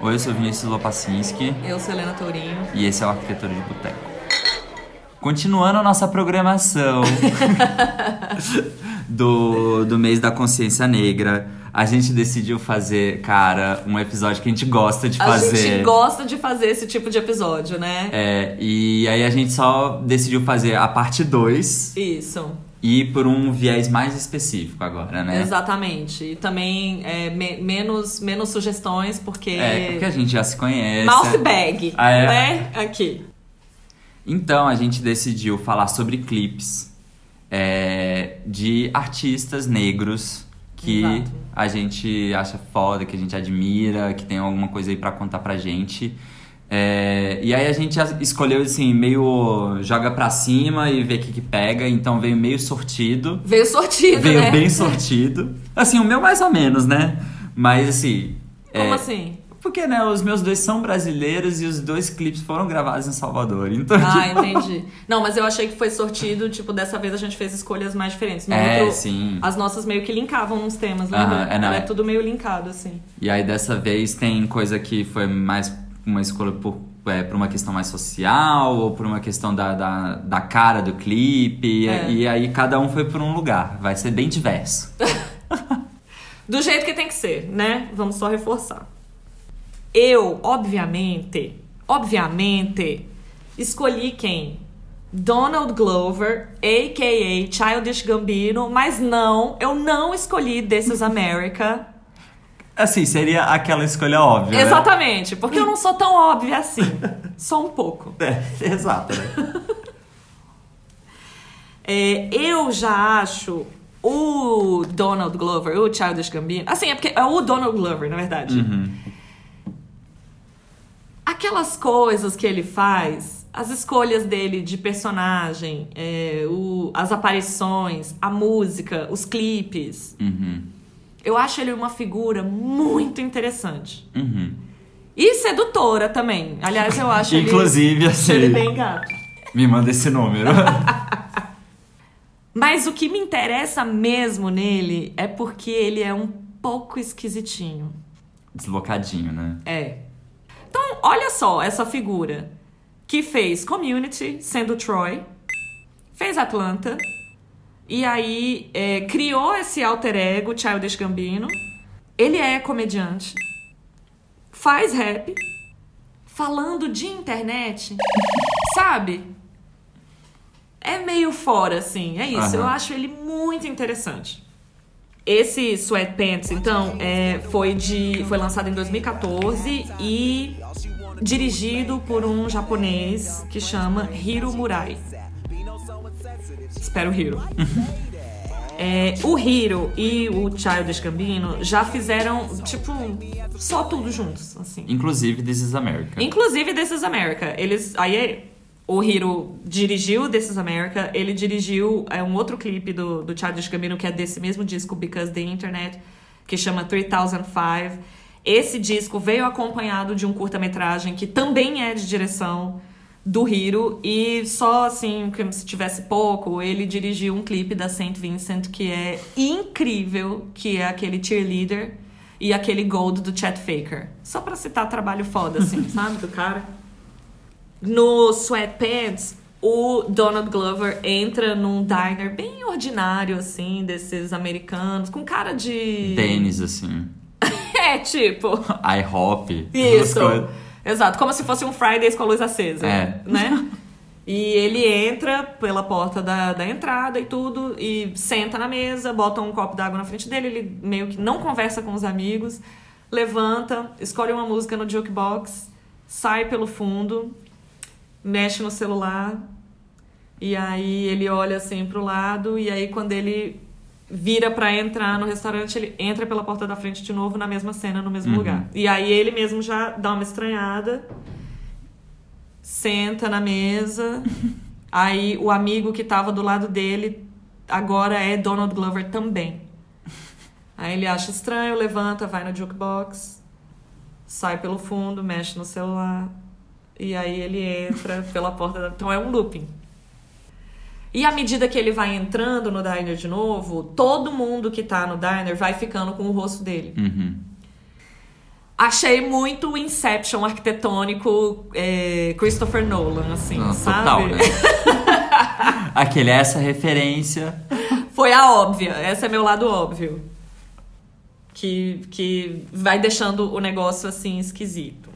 Oi, eu sou Vinícius Lopacinski Eu sou Helena Tourinho. e esse é o Arquitetura de Boteco. Continuando a nossa programação do, do mês da consciência negra, a gente decidiu fazer, cara, um episódio que a gente gosta de A fazer. gente gosta de fazer esse tipo de episódio, né? É, e aí a gente só decidiu fazer a parte 2 Isso, e por um viés mais específico agora, né? exatamente. E também é, me- menos, menos sugestões, porque. É, porque a gente já se conhece. Mouth bag, Ah, é? né? Aqui. Então a gente decidiu falar sobre clipes é, de artistas negros que Exato. a gente acha foda, que a gente admira, que tem alguma coisa aí pra contar pra gente. É, e aí a gente escolheu assim, meio joga pra cima e vê o que, que pega, então veio meio sortido. Veio sortido, Veio né? bem sortido. Assim, o meu mais ou menos, né? Mas assim. Como é, assim? Porque, né, os meus dois são brasileiros e os dois clipes foram gravados em Salvador. Então, Ah, tipo, entendi. Não, mas eu achei que foi sortido, tipo, dessa vez a gente fez escolhas mais diferentes. No É, outro, sim. As nossas meio que linkavam uns temas, Aham, lembra? é, não, Era é. tudo meio linkado, assim. E aí dessa vez tem coisa que foi mais uma escolha por, é, por uma questão mais social ou por uma questão da, da, da cara do clipe. E- É. E, aí cada um foi por um lugar. Vai ser bem diverso. Do jeito que tem que ser, né? Vamos só reforçar. Eu, obviamente, obviamente, escolhi quem? Donald Glover, a.k.a. Childish Gambino, mas não, eu não escolhi This is America. Assim, seria aquela escolha óbvia. né? Exatamente, porque eu não sou tão óbvia assim. Só um pouco. É, exato, né? É, eu já acho o Donald Glover, o Childish Gambino. Assim, é porque é o Donald Glover, na verdade. Uhum. Aquelas coisas que ele faz, as escolhas dele de personagem, é, o- as aparições, a música, os clipes. Uhum. Eu acho ele uma figura muito interessante. Uhum. E sedutora também. Aliás, eu acho ele- Inclusive, assim, ele bem gato. me manda esse número. Mas o que me interessa mesmo nele é porque ele é um pouco esquisitinho. Deslocadinho, né? É. Então, olha só essa figura que fez Community, sendo Troy, fez Atlanta, e aí é, criou esse alter ego, Childish Gambino. Ele é comediante, faz rap, falando de internet, sabe? É meio fora, assim, é isso. Aham. Eu acho ele muito interessante. Esse Sweatpants, então, é, foi, de, foi lançado em 2014 e dirigido por um japonês que chama Hiro Murai. Espero Hiro. É, o Hiro e o Childish Gambino já fizeram, tipo, só tudo juntos, assim. Inclusive, This is America. Inclusive This is America. Eles. Aí o Hiro dirigiu This is America, ele dirigiu é, um outro clipe do, do Childish Gambino que é desse mesmo disco, Because the Internet, que chama 3005. Esse disco veio acompanhado de um curta-metragem que também é de direção do Hiro e só assim, como se tivesse pouco, ele dirigiu um clipe da Saint Vincent que é incrível, que é aquele cheerleader e aquele Gold do Chet Faker. Só pra citar trabalho foda assim, sabe, do cara. No Sweatpants, o Donald Glover entra num diner bem ordinário, assim, desses americanos, com cara de. Tênis, assim. é, tipo. IHOP. essas Isso. Exato, como se fosse um Fridays com a luz acesa. É. Né? E ele entra pela porta da, da entrada e tudo, e senta na mesa, bota um copo d'água na frente dele, ele meio que não conversa com os amigos, levanta, escolhe uma música no jukebox, sai pelo fundo, mexe no celular, e aí ele olha assim pro lado, e aí quando ele vira pra entrar no restaurante, ele entra pela porta da frente de novo na mesma cena, no mesmo Uhum. lugar. E aí ele mesmo já dá uma estranhada, senta na mesa, aí o amigo que tava do lado dele agora é Donald Glover também. Aí ele acha estranho, levanta, vai no jukebox, sai pelo fundo, mexe no celular, e aí ele entra pela porta da... Então é um looping. E à medida que ele vai entrando no diner de novo, todo mundo que tá no diner vai ficando com o rosto dele. Uhum. Achei muito Inception arquitetônico é, Christopher Nolan, assim, Ah, sabe? Total, né? Aquele, essa referência. Foi a óbvia, esse é meu lado óbvio. Que, que vai deixando o negócio assim esquisito.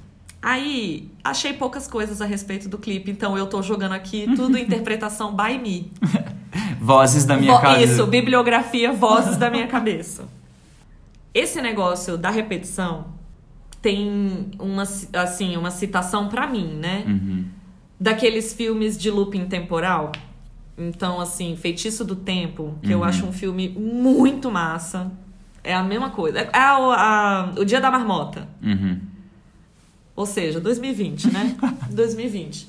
Aí, achei poucas coisas a respeito do clipe, então eu tô jogando aqui tudo interpretação by me. Vozes da minha Vo- casa. Isso, bibliografia, vozes da minha cabeça. Esse negócio da repetição tem uma, assim, uma citação pra mim, né? Uhum. Daqueles filmes de looping temporal. Então, assim, Feitiço do Tempo, que eu Uhum. acho um filme muito massa. É a mesma coisa. É a- a- o Dia da Marmota. Uhum. Ou seja, 2020, né? 2020.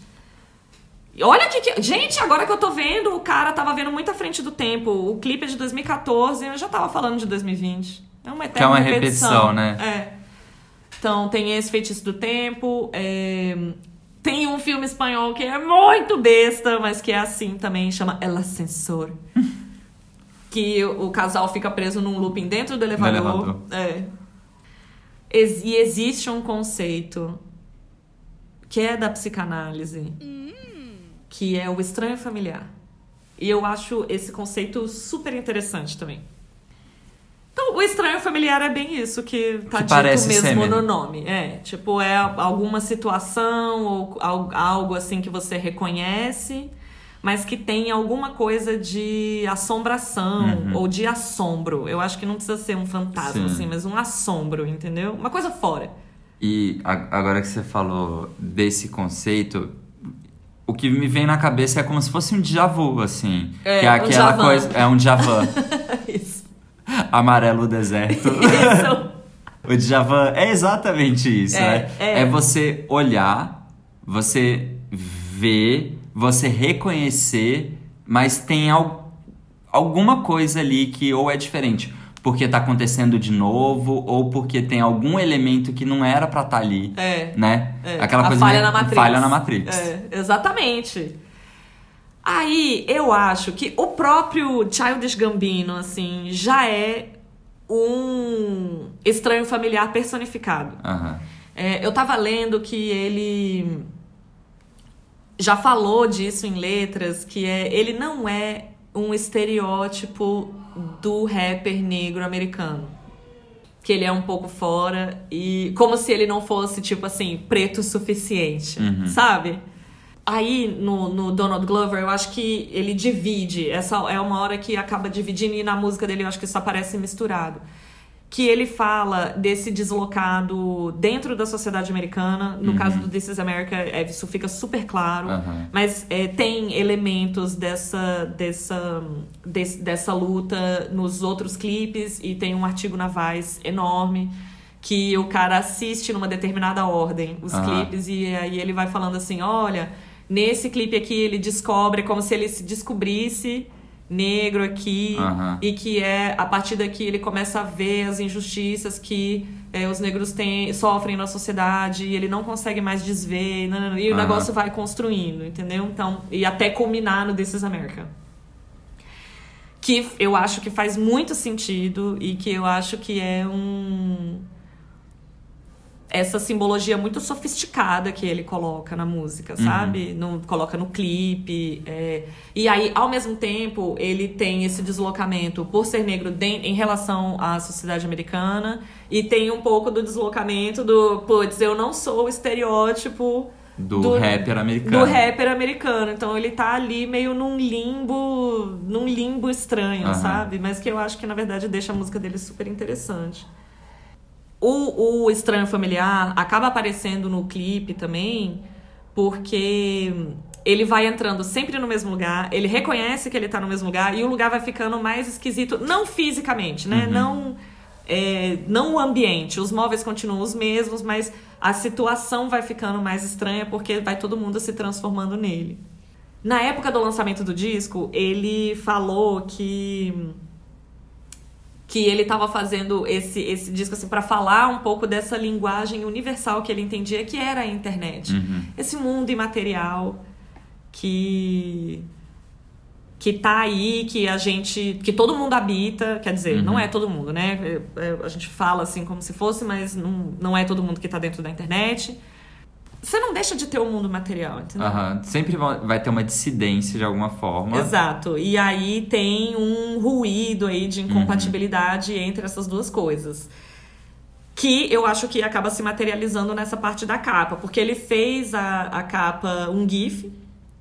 E Olha que, que. Gente, agora que eu tô vendo, o cara tava vendo muito à frente do tempo. O clipe é de 2014 eu já tava falando de 2020. É uma eterna Que é uma repetição, repetição, né? É. Então, tem esse Feitiço do Tempo. é, Tem um filme espanhol que é muito besta, mas que é assim também, chama El Ascensor. que o casal fica preso num looping dentro do elevador. elevador. É. E existe um conceito que é da psicanálise, que é o estranho familiar. E eu acho esse conceito super interessante também. Então, o estranho familiar é bem isso que tá Que dito mesmo no nome. É, tipo, é alguma situação ou al- algo assim que você reconhece, mas que tem alguma coisa de assombração Uhum. ou de assombro. Eu acho que não precisa ser um fantasma, Sim. assim, mas um assombro, entendeu? Uma coisa fora. E agora que você falou desse conceito, o que me vem na cabeça é como se fosse um déjà vu, assim. É, que é um aquela Djavan. coisa. É um Djavan. Isso. Amarelo deserto. Isso. O Djavan é exatamente isso, É, né? é. É você olhar, você ver, você reconhecer, mas tem al- alguma coisa ali que ou é diferente. Porque tá acontecendo de novo, ou porque tem algum elemento que não era pra estar ali. É. Né? É, Aquela a coisa falha meio- na Matrix. Falha na Matrix. É, exatamente. Aí eu acho que o próprio Childish Gambino, assim, já é um estranho familiar personificado. Aham. É, eu tava lendo que ele já falou disso em letras, que é ele não é um estereótipo do rapper negro americano. Que ele é um pouco fora e como se ele não fosse, tipo assim, preto o suficiente, Uhum. sabe? Aí no, no Donald Glover, eu acho que ele divide. Essa é uma hora que acaba dividindo e na música dele eu acho que isso aparece misturado. Que ele fala desse deslocado dentro da sociedade americana. No Uhum. caso do This is America, é, isso fica super claro. Aham. Mas é, tem elementos dessa, dessa, des- dessa luta nos outros clipes e tem um artigo na Vice enorme que o cara assiste numa determinada ordem os Aham. clipes e aí ele vai falando assim, olha, nesse clipe aqui ele descobre como se ele se descobrisse negro aqui Aham. e que é a partir daqui ele começa a ver as injustiças que é, os negros têm, sofrem na sociedade e ele não consegue mais desver nanana, e o Aham. negócio vai construindo, entendeu? Então, e até culminar no This is America. Que eu acho que faz muito sentido e que eu acho que é um essa simbologia muito sofisticada que ele coloca na música, sabe? No, coloca no clipe. é. E aí, ao mesmo tempo, ele tem esse deslocamento por ser negro de- em relação à sociedade americana. E tem um pouco do deslocamento do, putz, eu não sou o estereótipo Do, Do- rapper americano. do rapper americano. Então ele tá ali meio num limbo, num limbo estranho, Aham. sabe? Mas que eu acho que na verdade deixa a música dele super interessante. O, o Estranho Familiar acaba aparecendo no clipe também, porque ele vai entrando sempre no mesmo lugar, ele reconhece que ele tá no mesmo lugar e o lugar vai ficando mais esquisito, não fisicamente, né? Uhum. Não, é, não o ambiente. Os móveis continuam os mesmos, mas a situação vai ficando mais estranha porque vai todo mundo se transformando nele. Na época do lançamento do disco, ele falou que que ele estava fazendo esse, esse disco assim para falar um pouco dessa linguagem universal que ele entendia que era a internet. Uhum. Esse mundo imaterial que que tá aí, que a gente. que todo mundo habita, quer dizer, Uhum. não é todo mundo, né? É, é, a gente fala assim como se fosse, mas não, não é todo mundo que tá dentro da internet. Você não deixa de ter o mundo material, entendeu? Aham. Sempre va- vai ter uma dissidência de alguma forma. Exato. E aí tem um ruído aí de incompatibilidade entre essas duas coisas. Que eu acho que acaba se materializando nessa parte da capa. Porque ele fez a, a capa um GIF,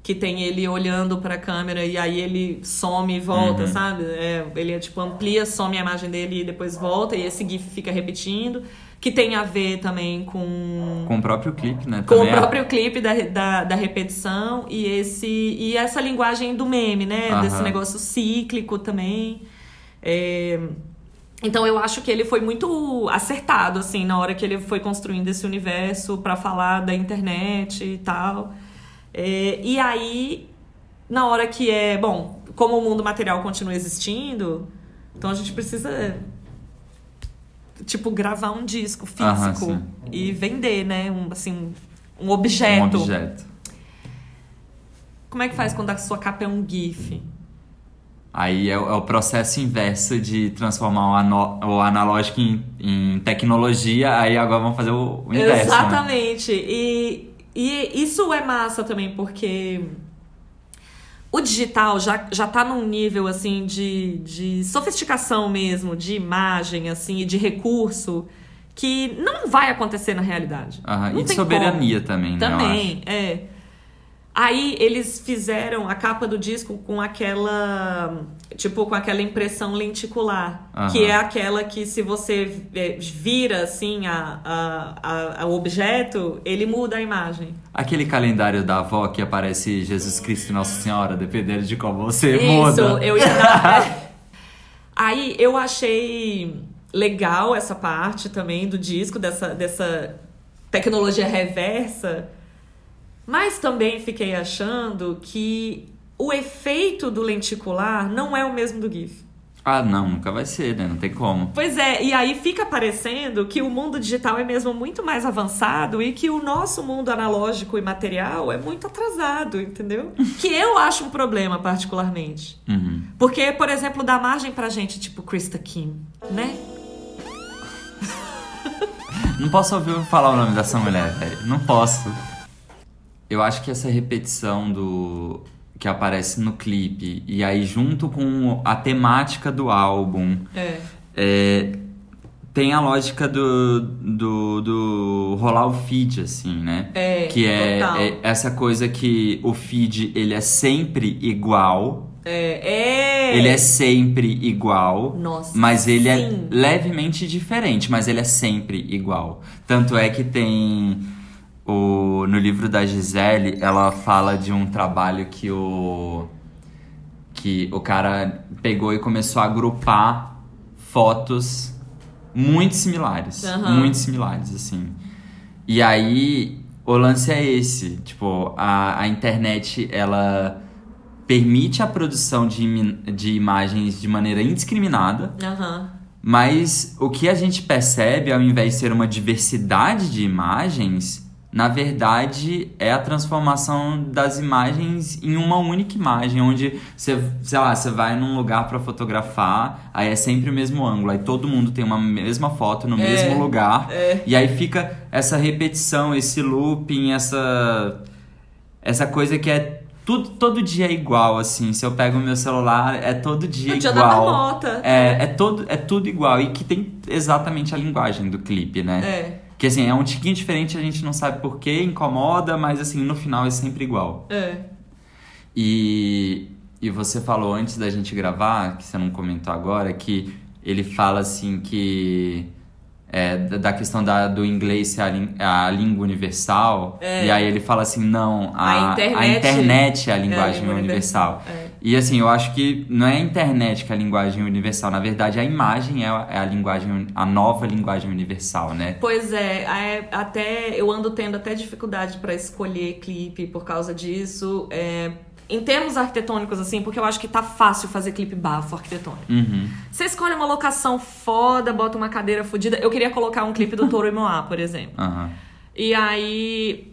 que tem ele olhando pra câmera e aí ele some e volta, Uhum. sabe? É, ele tipo amplia, some a imagem dele e depois volta, e esse GIF fica repetindo. Que tem a ver também com Com o próprio clipe, né? com o Também é- próprio clipe da, da, da repetição e esse e essa linguagem do meme, né? Desse negócio cíclico também. É, Então eu acho que ele foi muito acertado, assim, na hora que ele foi construindo esse universo pra falar da internet e tal. É, E aí, na hora que é. Bom, como o mundo material continua existindo, então a gente precisa. Tipo, gravar um disco físico e vender, né? Um, assim, um objeto. Um objeto. Como é que faz quando a sua capa é um GIF? Aí é, o- é processo inverso de transformar o, o analógico em, em tecnologia, aí agora vamos fazer o, o inverso. Né? Exatamente. E, e isso é massa também, porque o digital já, já tá num nível assim de, de sofisticação mesmo, de imagem, assim, e de recurso, que não vai acontecer na realidade. Aham, E de soberania como. também, né? Também, é. Aí eles fizeram a capa do disco com aquela. Tipo, com aquela impressão lenticular. Aham. Que é aquela que se você vira assim a, a, a- o objeto, ele muda a imagem. Aquele calendário da avó que aparece Jesus Cristo e Nossa Senhora, dependendo de como você Isso, muda. eu ia. é. Aí eu achei legal essa parte também do disco, dessa, dessa tecnologia reversa, mas também fiquei achando que o efeito do lenticular não é o mesmo do GIF. Ah, não, nunca vai ser, né? Não tem como. Pois é, e aí fica parecendo que o mundo digital é mesmo muito mais avançado e que o nosso mundo analógico e material é muito atrasado, entendeu? que eu acho um problema, particularmente. Uhum. Porque, por exemplo, dá margem pra gente, tipo Krista Kim, né? Não posso ouvir falar o nome dessa mulher, velho. Não posso. Eu acho que essa repetição do que aparece no clipe e aí junto com a temática do álbum É. é, tem a lógica do, do, do rolar o feed, assim, né? É, que é, é essa coisa que o feed ele é sempre igual, É. é. ele é sempre igual. Nossa. Mas ele é sim. levemente diferente, mas ele é sempre igual. Tanto é que tem o no livro da Gisele, ela fala de um trabalho que o que o cara pegou e começou a agrupar fotos muito similares, Aham. muito similares assim. E aí o lance é esse, tipo, a, a internet ela permite a produção de, de imagens de maneira indiscriminada, Aham. mas o que a gente percebe, ao invés de ser uma diversidade de imagens, na verdade é a transformação das imagens em uma única imagem, onde você, sei lá, você vai num lugar para fotografar, aí é sempre o mesmo ângulo, aí todo mundo tem uma mesma foto no É, mesmo lugar, é. e aí fica essa repetição, esse looping, essa essa coisa que é tudo todo dia é igual assim. Se eu pego o meu celular, é todo dia dia da igual. É, é todo é tudo igual e que tem exatamente a linguagem do clipe, né? É. Que assim, é um tiquinho diferente, a gente não sabe por que, incomoda, mas assim, no final é sempre igual. É. E, e você falou antes da gente gravar, que você não comentou agora, que ele fala assim que é, da questão da, do inglês ser a, a língua universal. É. E aí ele fala assim, não, a, A internet a internet é a linguagem língua universal. universal, é. E assim, eu acho que não é a internet que é a linguagem universal, na verdade a imagem é a, é a linguagem, a nova linguagem universal, né? Pois é, é, até eu ando tendo até dificuldade pra escolher clipe por causa disso. É, em termos arquitetônicos, assim, porque eu acho que tá fácil fazer clipe bafo arquitetônico. Uhum. Você escolhe uma locação foda, bota uma cadeira fodida. Eu queria colocar um clipe do Toro e Moá, por exemplo. Aham. E aí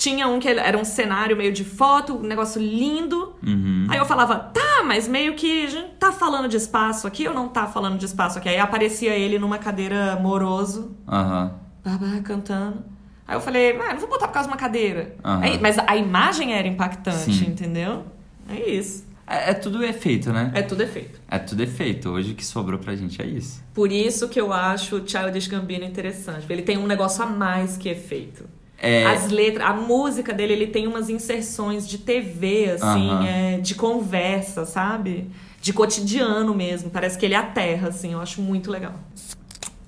tinha um que era um cenário meio de foto, um negócio lindo. Uhum. Aí eu falava, tá, mas meio que a gente tá falando de espaço aqui ou não tá falando de espaço aqui? Aí aparecia ele numa cadeira moroso, Aham. babá, cantando. Aí eu falei, ah, não vou botar por causa de uma cadeira. Aham. Aí- mas a imagem era impactante, Sim. entendeu? É isso. É, é tudo efeito, né? É tudo efeito. É tudo efeito. Hoje o que sobrou pra gente é isso. Por isso que eu acho o Childish Gambino interessante. Ele tem um negócio a mais que efeito. É, As letras, a música dele, ele tem umas inserções de TV, assim, Aham. é, de conversa, sabe? De cotidiano mesmo. Parece que ele aterra, assim. Eu acho muito legal.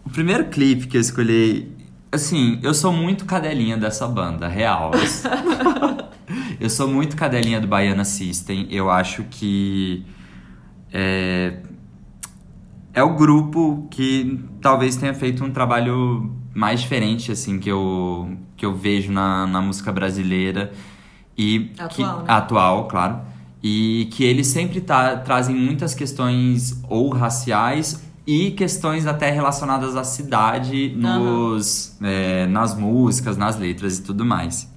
O primeiro clipe que eu escolhi. Assim, eu sou muito cadelinha dessa banda, real. eu sou muito cadelinha do Baiana System. Eu acho que. É, é o grupo que talvez tenha feito um trabalho mais diferente, assim, que eu, que eu vejo na, na música brasileira. E Atual, que, né? atual, claro. E que eles sempre tá- trazem muitas questões ou raciais e questões até relacionadas à cidade nos, é, nas músicas, nas letras e tudo mais.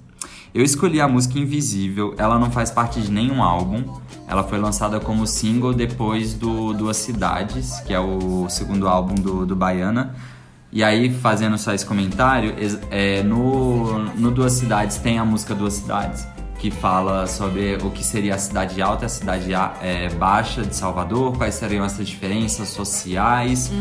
Eu escolhi a música Invisível, ela não faz parte de nenhum álbum. Ela foi lançada como single depois do Duas Cidades, que é o segundo álbum do, do Baiana. E aí, fazendo só esse comentário, é, no, no Duas Cidades tem a música Duas Cidades, que fala sobre o que seria a cidade alta e a cidade a- é, baixa de Salvador, quais seriam essas diferenças sociais.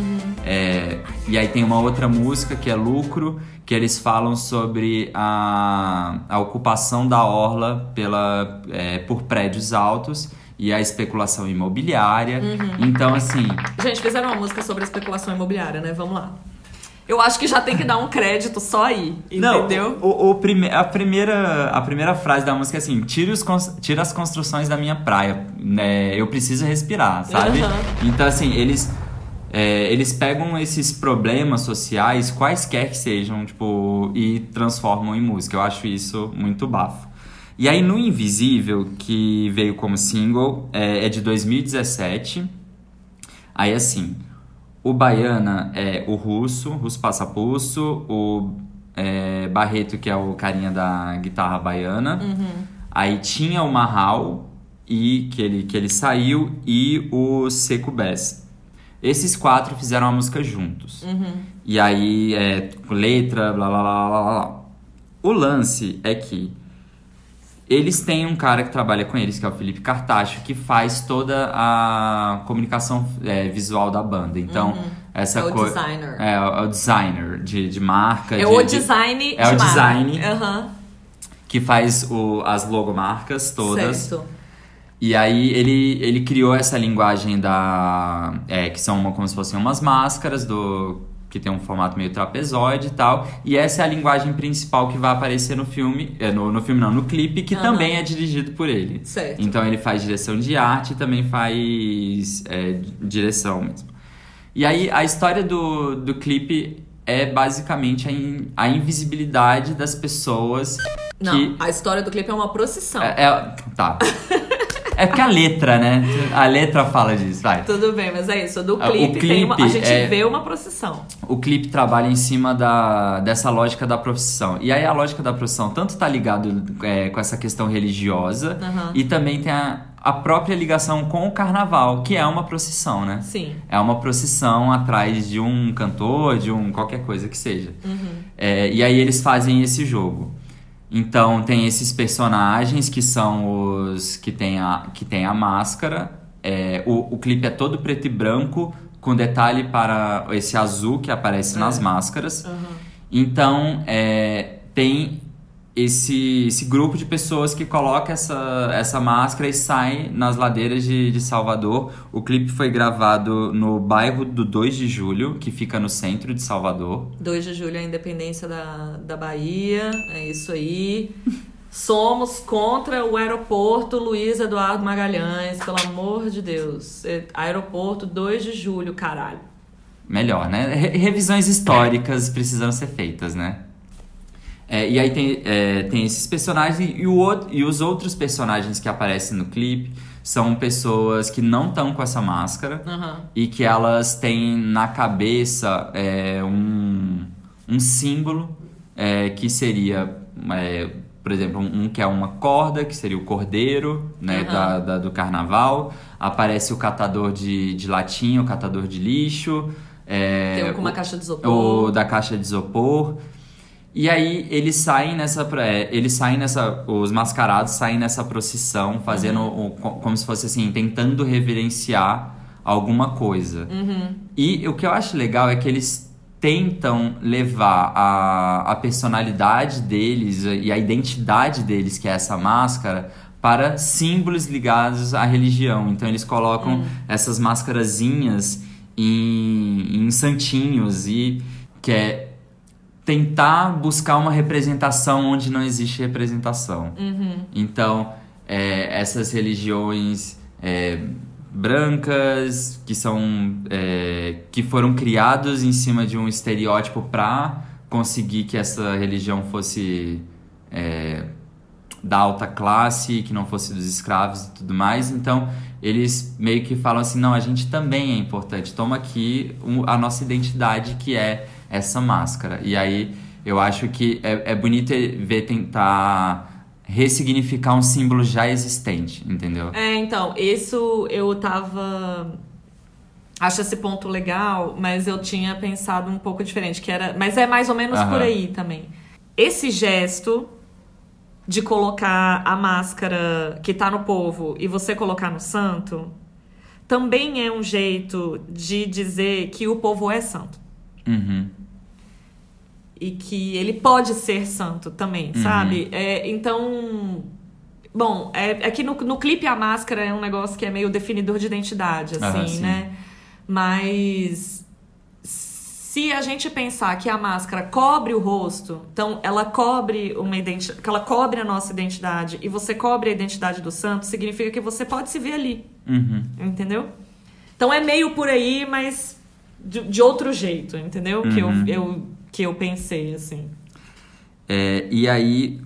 É, e aí tem uma outra música que é Lucro, que eles falam sobre a, a ocupação da orla pela, é, por prédios altos e a especulação imobiliária. Então, assim, Gente, fizeram uma música sobre especulação imobiliária, né? Vamos lá. Eu acho que já tem que dar um crédito só aí, entendeu? Não, o, o prime a, primeira, a primeira frase da música é assim: tira, os tira as construções da minha praia. Né? Eu preciso respirar, sabe? Aham. Então, assim, eles. é, eles pegam esses problemas sociais, quaisquer que sejam, tipo, e transformam em música. Eu acho isso muito bafo. E aí, no Invisível, que veio como single, é, é de 2017. Aí, assim, o Baiana é o Russo, Russo Passapulso, o é, Barreto, que é o carinha da guitarra baiana. Aí tinha o Marral, e, que, ele, que ele saiu, e o Seco Bass. Esses quatro fizeram a música juntos. E aí, é, letra, blá blá blá blá blá. O lance é que eles têm um cara que trabalha com eles, que é o Felipe Cartacho, que faz toda a comunicação é, visual da banda. Então, essa É o designer. É, é o designer de, de marca. É de- o de- design é o de marca. design. Aham. que faz o, as logomarcas todas. Certo. E aí ele, ele criou essa linguagem da. É, que são uma, como se fossem umas máscaras do. Que tem um formato meio trapezoide e tal. E essa é a linguagem principal que vai aparecer no filme. É, no, no filme não, no clipe, que Aham. também é dirigido por ele. Certo. Então ele faz direção de arte e também faz é, direção mesmo. E aí a história do, do clipe é basicamente a, in- a invisibilidade das pessoas Não, que. a história do clipe é uma procissão. É, é- tá. É porque a letra, né? A letra fala disso, vai. Tudo bem, mas é isso. Do Ah, o clipe, tem uma, a clipe gente é- vê uma procissão. O clipe trabalha em cima da, dessa lógica da profissão. E aí a lógica da profissão tanto tá ligado é, com essa questão religiosa Aham. e também tem a, a própria ligação com o carnaval, que é uma procissão, né? Sim. É uma procissão atrás de um cantor, de um qualquer coisa que seja. É, e aí eles fazem esse jogo. Então tem esses personagens que são os que tem a, que tem a máscara. É, o, o clipe é todo preto e branco, com detalhe para esse azul que aparece nas máscaras. Então é, tem esse, esse grupo de pessoas que coloca essa, essa máscara e sai nas ladeiras de, de Salvador. O clipe foi gravado no bairro do 2 de Julho, que fica no centro de Salvador. 2 de julho é a independência da, da Bahia. É isso aí. Somos contra o aeroporto Luiz Eduardo Magalhães, pelo amor de Deus. É, Aeroporto 2 de julho, caralho. Melhor, né? Re- revisões históricas precisam ser feitas, né? É, e aí tem, é, tem esses personagens e, o outro, e os outros personagens que aparecem no clipe são pessoas que não estão com essa máscara Aham. e que elas têm na cabeça é, um, um símbolo é, que seria é, por exemplo, um, que é uma corda, que seria o cordeiro, né, Aham. da, da- do carnaval. Aparece o catador de, de latinha, o catador de lixo. é, Tem um com uma caixa de isopor. o da caixa de isopor. E aí eles saem nessa. é, Eles saem nessa. Os mascarados saem nessa procissão, fazendo Uhum. como se fosse assim, tentando reverenciar alguma coisa. Uhum. E o que eu acho legal é que eles tentam levar a, a personalidade deles e a identidade deles, que é essa máscara, para símbolos ligados à religião. Então eles colocam essas máscarazinhas em, em santinhos e que é tentar buscar uma representação onde não existe representação. Então, é, essas religiões é, brancas que são é, que foram criados em cima de um estereótipo para conseguir que essa religião fosse é, da alta classe, que não fosse dos escravos e tudo mais. Então, eles meio que falam assim: não, a gente também é importante. Toma aqui a nossa identidade, que é essa máscara. E aí, eu acho que é, é bonito ver tentar ressignificar um símbolo já existente, entendeu? É, então, isso eu tava. Acho esse ponto legal, mas eu tinha pensado um pouco diferente, que era. Mas é mais ou menos Aham. por aí também. Esse gesto de colocar a máscara que tá no povo e você colocar no santo também é um jeito de dizer que o povo é santo. Uhum. E que ele pode ser santo também, Uhum. sabe? É, então. Bom, é, é que no, no clipe a máscara é um negócio que é meio definidor de identidade, assim, sim. né? Mas. Se a gente pensar que a máscara cobre o rosto, então ela cobre uma identidade, que ela cobre a nossa identidade e você cobre a identidade do santo, significa que você pode se ver ali, Uhum. entendeu? Então é meio por aí, mas de, de outro jeito, entendeu? Que, eu, Uhum. eu, que eu pensei, assim. É, e aí,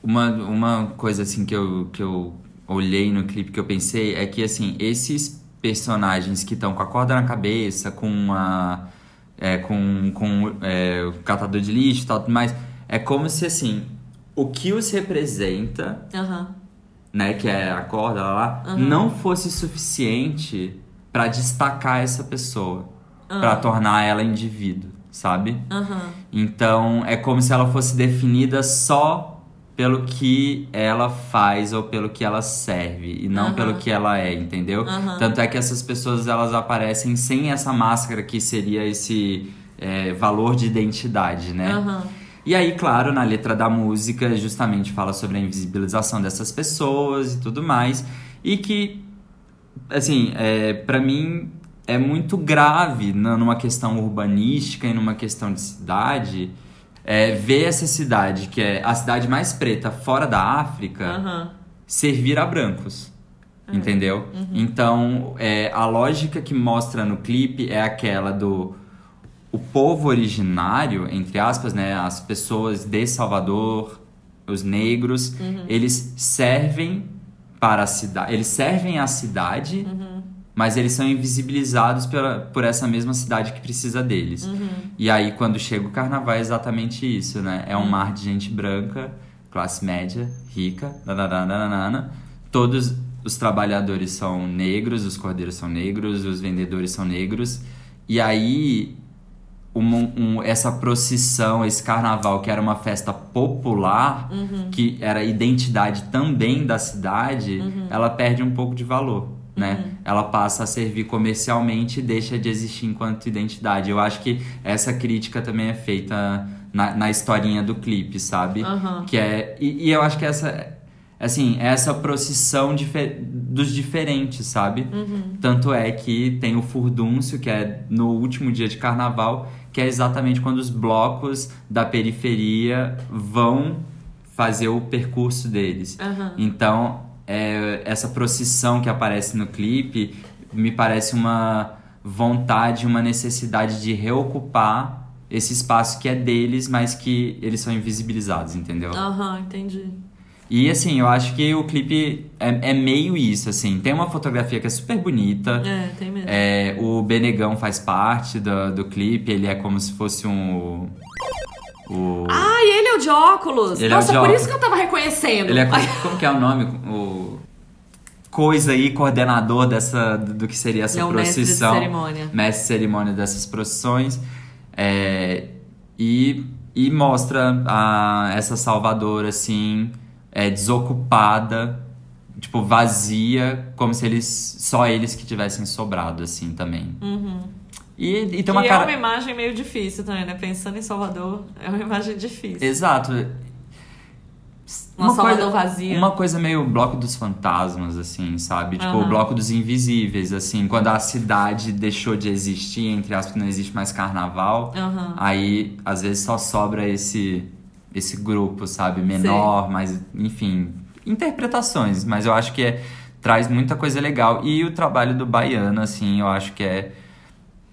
uma, uma coisa assim que eu, que eu olhei no clipe que eu pensei é que assim, esses personagens que estão com a corda na cabeça, com uma. É, com com é, o catador de lixo e tal, tudo mais, é como se assim, o que os representa, Aham. né, que é a corda lá, lá Aham. não fosse suficiente pra destacar essa pessoa, pra Ah. tornar ela indivíduo, sabe? Aham. Então é como se ela fosse definida só pelo que ela faz ou pelo que ela serve e não Aham. pelo que ela é, entendeu? Aham. Tanto é que essas pessoas elas aparecem sem essa máscara que seria esse é, valor de identidade, né? Aham. E aí, claro, na letra da música justamente fala sobre a invisibilização dessas pessoas e tudo mais. E que, assim, é, para mim é muito grave numa questão urbanística e numa questão de cidade é, ver essa cidade, que é a cidade mais preta fora da África, Aham. servir a brancos. Entendeu? Então, é, a lógica que mostra no clipe é aquela do o povo originário, entre aspas, né, as pessoas de Salvador, os negros, eles servem para a cidade, eles servem à cidade, mas eles são invisibilizados pela, por essa mesma cidade que precisa deles. E aí, quando chega o carnaval, é exatamente isso, né? É um mar de gente branca, classe média, rica, nananana. Todos os trabalhadores são negros, os cordeiros são negros, os vendedores são negros. E aí, um- um- essa procissão, esse carnaval, que era uma festa popular, que era identidade também da cidade, ela perde um pouco de valor, né? Ela passa a servir comercialmente e deixa de existir enquanto identidade. Eu acho que essa crítica também é feita na, na historinha do clipe, sabe? Aham. Que é, e, e eu acho que essa, assim, é essa procissão dife- dos diferentes, sabe? Tanto é que tem o furdúncio, que é no último dia de carnaval, que é exatamente quando os blocos da periferia vão fazer o percurso deles. Aham. Então, é, essa procissão que aparece no clipe me parece uma vontade, uma necessidade de reocupar esse espaço que é deles, mas que eles são invisibilizados, entendeu? Aham, entendi. E assim, eu acho que o clipe é, é meio isso, assim. Tem uma fotografia que é super bonita. É, tem mesmo. É, o Benegão faz parte do, do clipe, ele é como se fosse um. O, é o de óculos? Ele é Nossa, de por óculos. isso que eu tava reconhecendo. Ele é. co- Como que é o nome? O. Coisa aí, coordenador dessa. do que seria essa Ele é o mestre de procissão. cerimônia. Mestre de cerimônia dessas procissões. É, e, e mostra a, essa Salvador, assim, é, desocupada, tipo, vazia, como se eles. só eles que tivessem sobrado, assim, também. E, e tem que uma é cara. uma imagem meio difícil também, né? Pensando em Salvador, é uma imagem difícil. Exato. Uma Salvador vazia. Uma coisa meio bloco dos fantasmas, assim, sabe? Tipo, o Aham. bloco dos invisíveis, assim. Quando a cidade deixou de existir, entre aspas, não existe mais carnaval. Aham. Aí, às vezes, só sobra esse, esse grupo, sabe? Menor, mas, enfim, interpretações. Mas eu acho que é, traz muita coisa legal. E o trabalho do Baiano, assim, eu acho que é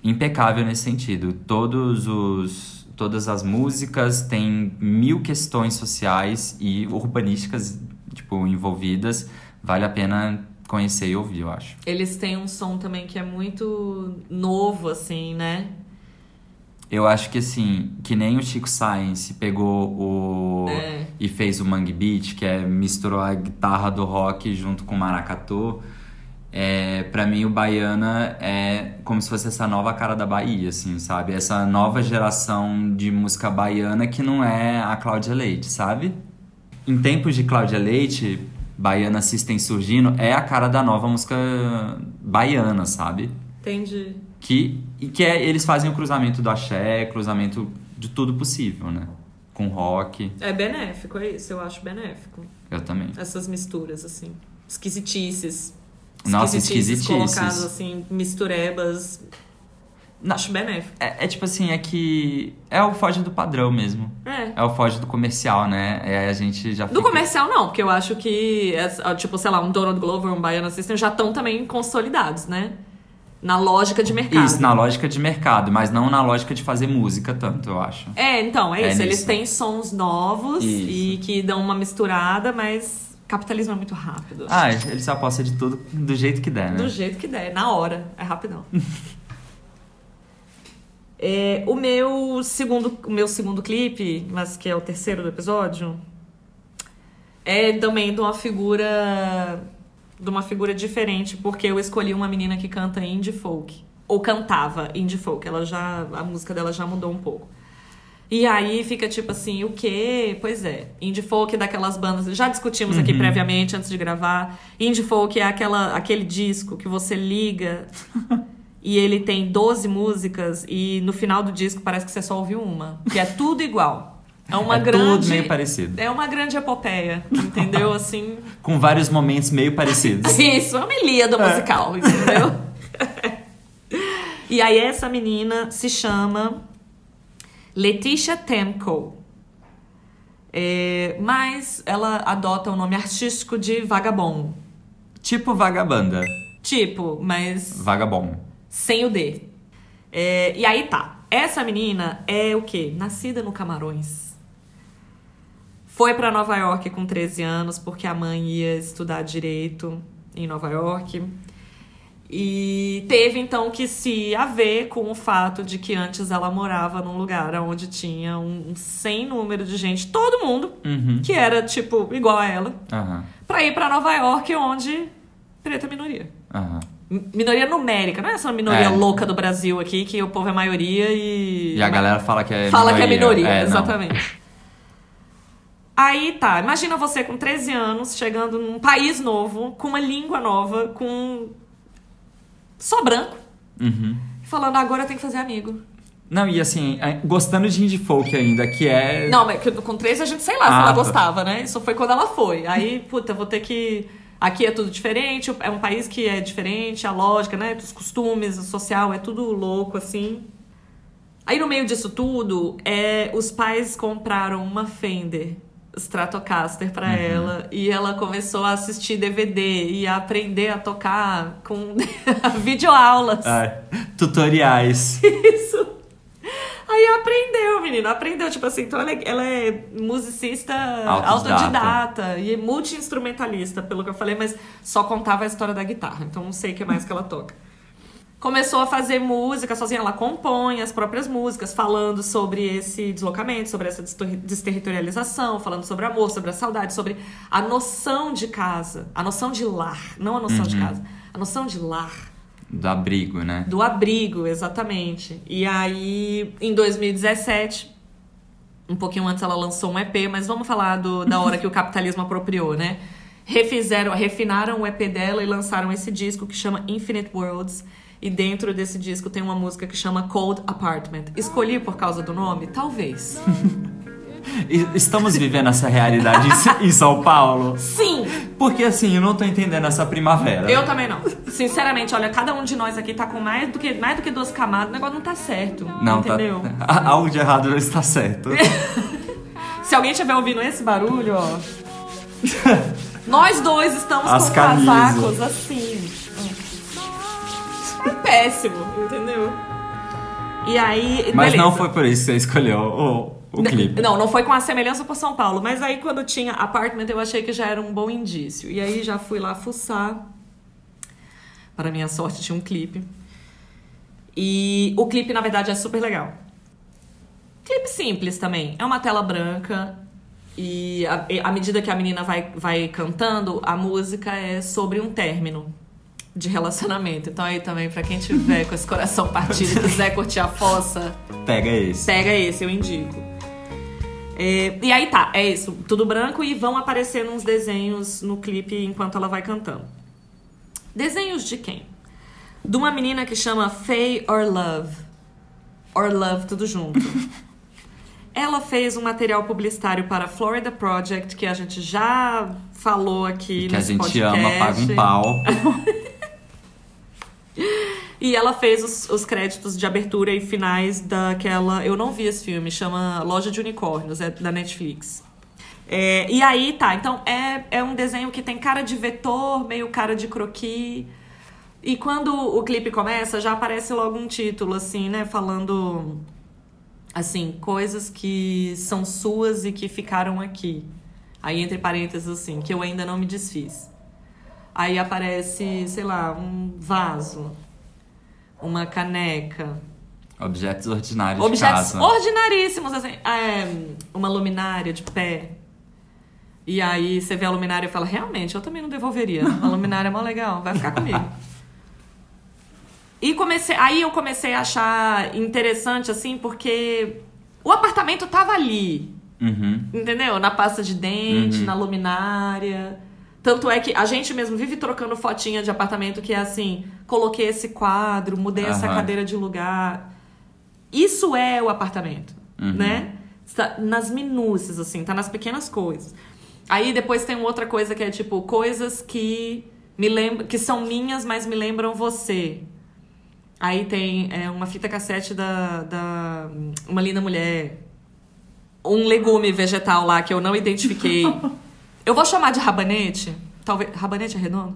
impecável nesse sentido. Todos os, todas as músicas têm mil questões sociais e urbanísticas, tipo, envolvidas. Vale a pena conhecer e ouvir, eu acho. Eles têm um som também que é muito novo, assim, né? Eu acho que assim, que nem o Chico Science pegou o. É. e fez o Mangue Beat, que é misturou a guitarra do rock junto com o maracatu. É, para mim o Baiana é como se fosse essa nova cara da Bahia, assim, sabe? Essa nova geração de música baiana que não é a Cláudia Leite, sabe? Em tempos de Cláudia Leite, Baiana System surgindo, é a cara da nova música baiana, sabe? Entendi. Que, e que é, eles fazem o cruzamento do axé, cruzamento de tudo possível, né? Com rock, É benéfico, é isso, eu acho benéfico. eu também. Essas misturas, assim. Esquisitices. Nossa, Esquisitices colocadas, assim, misturebas. Não. Acho benéfico. É, é tipo assim, é que é o foge do padrão mesmo. É. É o foge do comercial, né? É, a gente já Do fica- comercial, não, porque eu acho que, é, tipo, sei lá, um Donald Glover, um Baiana System já estão também consolidados, né? Na lógica de mercado. Isso, na lógica de mercado, mas não na lógica de fazer música tanto, eu acho. É, então, é, É isso. Eles nisso. têm sons novos Isso. e que dão uma misturada, mas capitalismo é muito rápido. Ah, eles apostam de tudo do jeito que der, né? Do jeito que der, na hora. É rapidão. É, o meu segundo, o meu segundo clipe, mas que é o terceiro do episódio, é também de uma figura de uma figura diferente, porque eu escolhi uma menina que canta indie folk ou cantava indie folk. Ela já a música dela já mudou um pouco. E aí fica tipo assim, o quê? Pois é, indie folk é daquelas bandas, já discutimos aqui previamente antes de gravar. Indie folk é aquela aquele disco que você liga e ele tem 12 músicas e no final do disco parece que você só ouviu uma, que é tudo igual. É uma É grande tudo meio parecido. É uma grande epopeia, entendeu? Assim, Com vários momentos meio parecidos. isso, é uma Ilíada musical, entendeu? e aí essa menina se chama Letitia Temko. É, mas ela adota o nome artístico de Vagabond. tipo vagabanda. Tipo, mas Vagabond. sem o D. É, e aí tá. Essa menina é o quê? Nascida no Camarões. Foi pra Nova York com 13 anos porque a mãe ia estudar direito em Nova York. E teve então que se haver com o fato de que antes ela morava num lugar onde tinha um sem número de gente, todo mundo, Uhum. que era tipo igual a ela, Aham. pra ir pra Nova York, onde preta é minoria. Aham. Minoria numérica, não é essa minoria É. louca do Brasil aqui, que o povo é maioria e. E a galera fala que é Fala minoria. que é minoria, É, exatamente. Aí tá, imagina você com 13 anos, chegando num país novo, com uma língua nova, com. Só branco, Uhum. falando agora eu tenho que fazer amigo. Não, e assim, é, gostando de indie folk ainda, que é. Não, mas com 13 a gente sei lá se Ah, ela tá. gostava, né? Isso foi quando ela foi. Aí, puta, vou ter que. Aqui é tudo diferente, é um país que é diferente, a lógica, né? Os costumes, o social, é tudo louco, assim. Aí no meio disso tudo, é, os pais compraram uma Fender Stratocaster Uhum. pra ela e ela começou a assistir DVD e a aprender a tocar com videoaulas. Ah, tutoriais. Isso. Aí aprendeu, menina, aprendeu. Tipo assim, então ela é, ela é musicista Autodidata. autodidata e multi-instrumentalista, pelo que eu falei, mas só contava a história da guitarra. Então não sei o que mais que ela toca. Começou a fazer música sozinha. Ela compõe as próprias músicas, falando sobre esse deslocamento, sobre essa desterritorialização, falando sobre amor, sobre a saudade, sobre a noção de casa, a noção de lar, não a noção de casa, a noção de lar. Do abrigo, né? Do abrigo, exatamente. E aí, em 2017, um pouquinho antes ela lançou um EP, mas vamos falar do, da hora que o capitalismo apropriou, né? Refizeram, refinaram o EP dela e lançaram esse disco que chama Infinite Worlds e dentro desse disco tem uma música que chama Cold Apartment. Escolhi por causa do nome? Talvez. Estamos vivendo essa realidade em São Paulo? Sim! Porque assim, eu não tô entendendo essa primavera. Eu também não. Sinceramente, olha, cada um de nós aqui tá com mais do que, mais do que duas camadas, o negócio não tá certo. Não, tá- entendeu? Tá... Algo de errado não está certo. Se alguém estiver ouvindo esse barulho, ó. nós dois estamos As com casacos assim péssimo, entendeu? E aí. Mas beleza. não foi por isso que você escolheu o, o clipe. Não, não foi com a semelhança por São Paulo. Mas aí quando tinha Apartment eu achei que já era um bom indício. E aí já fui lá fuçar. Para minha sorte, tinha um clipe. E o clipe, na verdade, é super legal. Clipe simples também. É uma tela branca. E à medida que a menina vai, vai cantando, a música é sobre um término de relacionamento. Então aí também, para quem tiver com esse coração partido e quiser curtir a fossa, pega esse. Pega esse, eu indico. É, e aí tá, é isso, tudo branco e vão aparecendo uns desenhos no clipe enquanto ela vai cantando. Desenhos de quem? De uma menina que chama Faye or Love. Or Love, tudo junto. Ela fez um material publicitário para a Florida Project, que a gente já falou aqui que nesse a gente podcast. ama, paga um pau. E ela fez os, os, créditos de abertura e finais daquela. Eu não vi esse filme, chama Loja de Unicórnios, é da Netflix. É, e aí tá, então é, é um desenho que tem cara de vetor, meio cara de croquis. E quando o clipe começa, já aparece logo um título, assim, né? Falando. Assim, coisas que são suas e que ficaram aqui. Aí, entre parênteses, assim, que eu ainda não me desfiz. Aí aparece, sei lá, um vaso uma caneca. Objetos ordinários Objetos de casa. ordinaríssimos, assim. É, uma luminária de pé. E aí você vê a luminária e fala, realmente, eu também não devolveria. A luminária é mó legal, vai ficar comigo. E comecei, aí eu comecei a achar interessante, assim, porque o apartamento tava ali. Uhum. Entendeu? Na pasta de dente, Uhum. na luminária. Tanto é que a gente mesmo vive trocando fotinha de apartamento que é assim, coloquei esse quadro, mudei essa Aham. cadeira de lugar. Isso é o apartamento, Uhum. né? Está nas minúcias, assim, tá nas pequenas coisas. Aí depois tem outra coisa que é tipo, coisas que me lembram, que são minhas, mas me lembram você. Aí tem é, uma fita cassete da, da Uma Linda Mulher. Um legume vegetal lá que eu não identifiquei. eu vou chamar de rabanete. Talvez. Rabanete é redondo?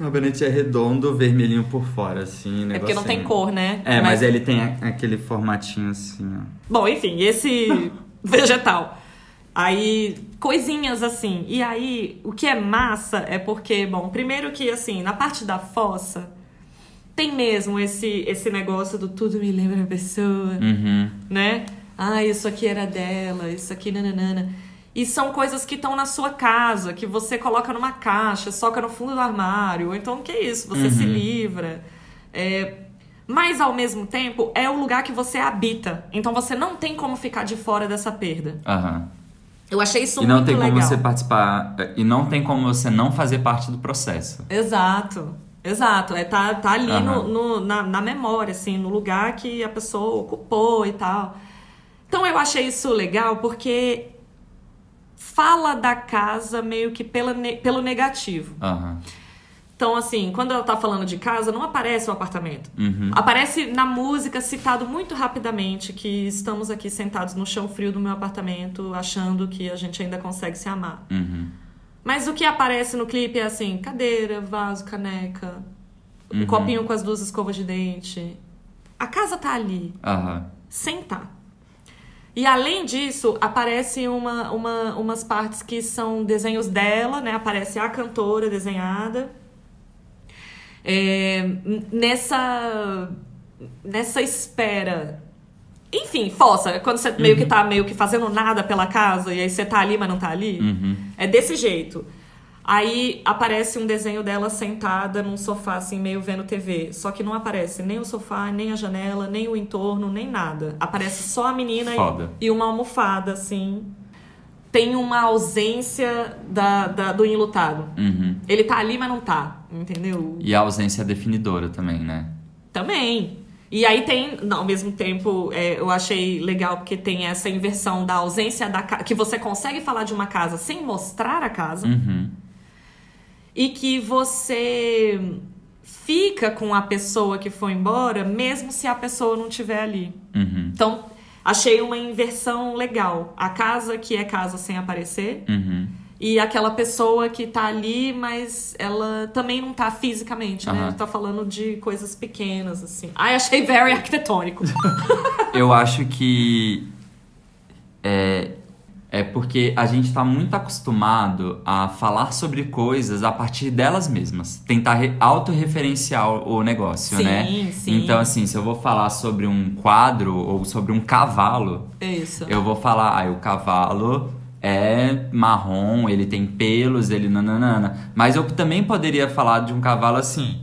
Rabanete é redondo, vermelhinho por fora, assim. É porque não tem cor, né? É, mas, ele tem aquele formatinho assim, ó. Bom, enfim, esse vegetal. Aí, coisinhas assim. E aí, o que é massa é porque, bom, primeiro que, assim, na parte da fossa, tem mesmo esse, esse negócio do tudo me lembra a pessoa, Uhum. né? Ah, isso aqui era dela, isso aqui nananana. E são coisas que estão na sua casa, que você coloca numa caixa, soca no fundo do armário. Ou então, que isso? Você se livra. É, Mas, ao mesmo tempo, é o lugar que você habita. Então, você não tem como ficar de fora dessa perda. Aham. Eu achei isso E não muito tem como legal. você participar. E não tem como você não fazer parte do processo. Exato. Exato. É, tá, tá ali no, Aham. no- na, na memória, assim, no lugar que a pessoa ocupou e tal. Então eu achei isso legal porque fala da casa meio que pela, pelo negativo. Aham. Então, assim, quando ela tá falando de casa, não aparece o apartamento. Uhum. Aparece na música citado muito rapidamente que estamos aqui sentados no chão frio do meu apartamento, achando que a gente ainda consegue se amar. Uhum. Mas o que aparece no clipe é assim: cadeira, vaso, caneca, um Uhum. copinho com as duas escovas de dente. A casa tá ali, sentar. E além disso, aparece uma, uma, umas partes que são desenhos dela, né? Aparece a cantora desenhada. É, nessa. Nessa espera. Enfim, fossa. Quando você meio que tá meio que fazendo nada pela casa e aí você tá ali, mas não tá ali. Uhum. É desse jeito. Aí aparece um desenho dela sentada num sofá, assim, meio vendo TV. Só que não aparece nem o sofá, nem a janela, nem o entorno, nem nada. Aparece só a menina e- e uma almofada, assim. Tem uma ausência da, da- do enlutado. Uhum. Ele tá ali, mas não tá. Entendeu? E a ausência é definidora também, né? Também. E aí tem, não, ao mesmo tempo, é, eu achei legal porque tem essa inversão da ausência da casa. Que você consegue falar de uma casa sem mostrar a casa. Uhum. E que você fica com a pessoa que foi embora, mesmo se a pessoa não estiver ali. Uhum. Então, achei uma inversão legal. A casa que é casa sem aparecer Uhum. e aquela pessoa que tá ali, mas ela também não tá fisicamente, né? Aham. Tá falando de coisas pequenas, assim. Ai, achei very arquitetônico. Eu acho que é, é porque a gente tá muito acostumado a falar sobre coisas a partir delas mesmas. Tentar re- autorreferenciar o negócio, Sim, né? sim. Então, assim, se eu vou falar sobre um quadro ou sobre um cavalo, Isso. eu vou falar, ah, o cavalo é marrom, ele tem pelos, ele nananana. Mas eu também poderia falar de um cavalo assim.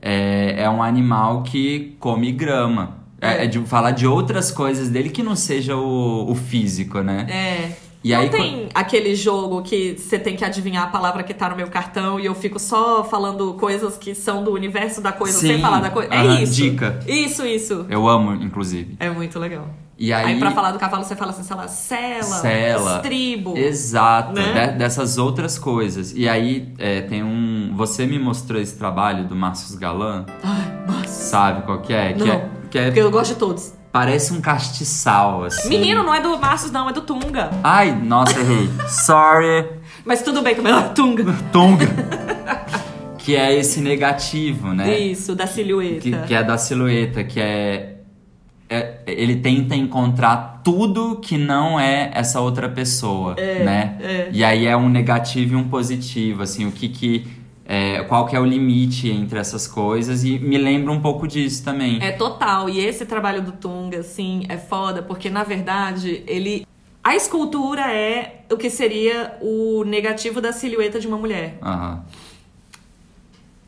É, é um animal que come grama. É, É. é de falar de outras coisas dele que não seja o, o físico, né? É. E não aí, tem aquele jogo que você tem que adivinhar a palavra que tá no meu cartão e eu fico só falando coisas que são do universo da coisa sem Sim, falar da coisa. É isso. dica. Isso, isso. Eu amo, inclusive. É muito legal. E aí, Aí, pra falar do cavalo, você fala assim, sei lá, cela, Cela. estribo. Exato, né? de- dessas outras coisas. E aí é, tem um. Você me mostrou esse trabalho do Márcio Galan, Ai, nossa. sabe qual que é? Que Não, é, que é- Porque eu gosto de todos. Parece um castiçal, assim. Menino, não é do Marcius, não, é do Tunga. Ai, nossa, errei. Sorry. Mas tudo bem também, é Tunga. Tunga. que é esse negativo, né? Isso, da silhueta. Que, que é da silhueta, que é, é- Ele tenta encontrar tudo que não é essa outra pessoa, né? é. E aí é um negativo e um positivo, assim, o que que... é, qual que é o limite entre essas coisas e me lembra um pouco disso também. É total. E esse trabalho do Tunga, assim, é foda, porque na verdade ele. A escultura é o que seria o negativo da silhueta de uma mulher. Aham.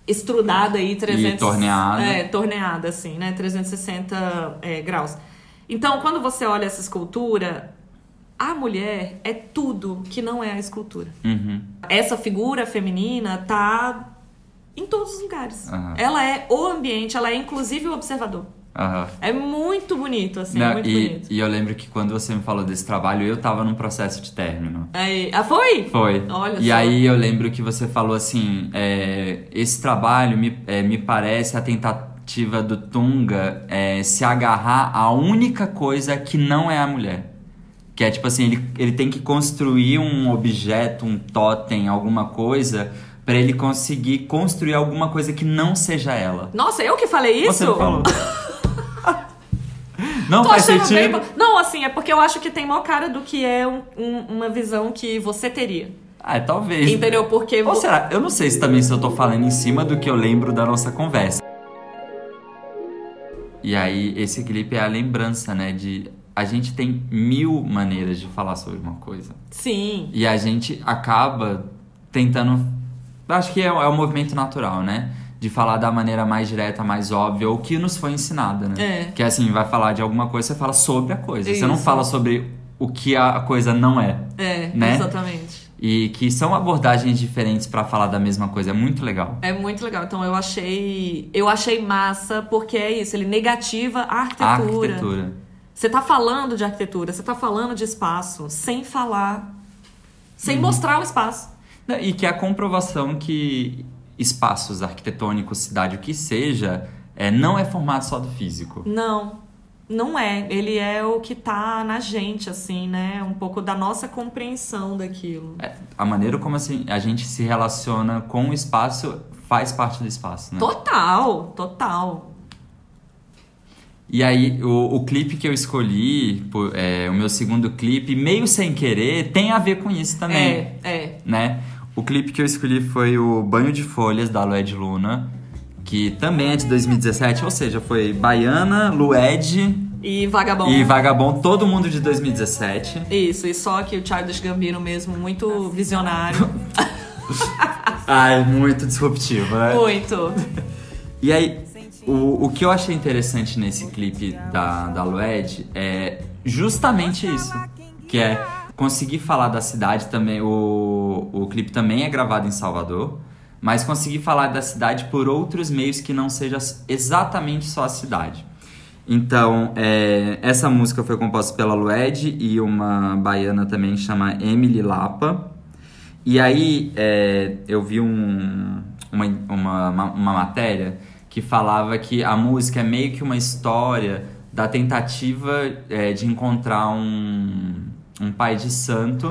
Estrudada aí, 300... torneada. É, torneada, assim, né? 360 é, graus. Então, quando você olha essa escultura, a mulher é tudo que não é a escultura. Uhum. Essa figura feminina tá em todos os lugares. Aham. Ela é o ambiente, ela é inclusive o observador. Aham. É muito bonito, assim, é Não, muito e, bonito. e eu lembro que quando você me falou desse trabalho, eu tava num processo de término. Aí, ah, foi? Foi. Olha e só. aí eu lembro que você falou assim: é, esse trabalho me, é, me parece a tentativa do Tunga é, se agarrar à única coisa que não é a mulher. Que é tipo assim, ele, ele tem que construir um objeto, um totem, alguma coisa, pra ele conseguir construir alguma coisa que não seja ela. Nossa, eu que falei isso? Você não falou. não Tô faz bem sentido? bo- Não, assim, é porque eu acho que tem maior cara do que é um- um- uma visão que você teria. Ah, talvez. Entendeu? Porque. Ou será? Eu não sei se também se eu tô falando em cima do que eu lembro da nossa conversa. E aí, esse clipe é a lembrança, né? De a gente tem mil maneiras de falar sobre uma coisa. Sim. E a gente acaba tentando. Acho que é, é o movimento natural, né? De falar da maneira mais direta, mais óbvia, ou que nos foi ensinada, né? É. Que é assim, vai falar de alguma coisa, você fala sobre a coisa. Você não Isso. fala sobre o que a coisa não é. É, Né? exatamente. E que são abordagens diferentes pra falar da mesma coisa. É muito legal. É muito legal. Então eu achei. Eu achei massa, porque é isso, ele negativa a A arquitetura. Você tá falando de arquitetura, você tá falando de espaço, sem falar. Sem Uhum. mostrar o espaço. E que é a comprovação que espaços arquitetônicos, cidade, o que seja, é, não é formado só do físico. Não, não é. Ele é o que tá na gente, assim, né? Um pouco da nossa compreensão daquilo. É, a maneira como assim, a gente se relaciona com o espaço faz parte do espaço, né? Total, total. E aí, o, o clipe que eu escolhi, é, o meu segundo clipe, meio sem querer, tem a ver com isso também. É, é. né? O clipe que eu escolhi foi o Banho de Folhas, da Lued Luna, que também é de 2017, ou seja, foi Baiana, Lued E Vagabond. e Vagabond, todo mundo de 2017. Isso, e só que o Childish Gambino mesmo, muito visionário. Ai, muito disruptivo, né? muito. E aí, o, o que eu achei interessante nesse clipe da, da Lued é justamente isso. Que é conseguir falar da cidade também. O, o clipe também é gravado em Salvador, mas conseguir falar da cidade por outros meios que não seja exatamente só a cidade. Então, é, essa música foi composta pela Lued e uma baiana também chama Emily Lapa. E aí é, eu vi um, uma, uma, uma matéria que falava que a música é meio que uma história da tentativa é, de encontrar um, um pai de santo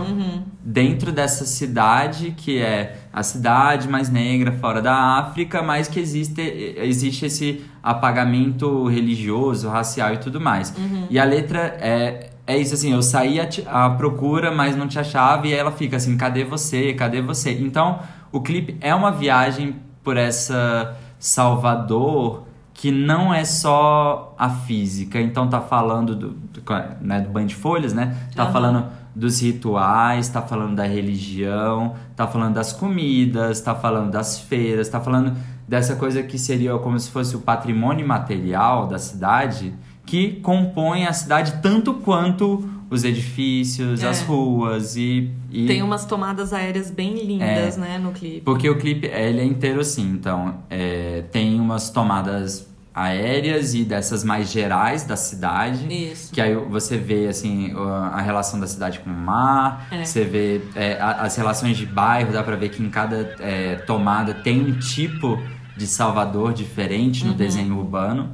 dentro dessa cidade que é a cidade mais negra fora da África, mas que existe, existe esse apagamento religioso, racial e tudo mais. E a letra é, é isso assim, eu saí à procura, mas não te achava, e ela fica assim, cadê você? Cadê você? Então, o clipe é uma viagem por essa Salvador que não é só a física. Então tá falando do, do, né, do banho de folhas, né? Tá Aham. falando dos rituais, tá falando da religião, tá falando das comidas, tá falando das feiras, tá falando dessa coisa que seria como se fosse o patrimônio material da cidade que compõe a cidade tanto quanto os edifícios, É. as ruas e, e Tem umas tomadas aéreas bem lindas, né, no clipe. porque o clipe ele é inteiro assim, então é, tem umas tomadas aéreas e dessas mais gerais da cidade. Isso. Que aí você vê assim a relação da cidade com o mar, É. você vê é, as relações de bairro, dá pra ver que em cada é, tomada tem um tipo de Salvador diferente Uhum. no desenho urbano.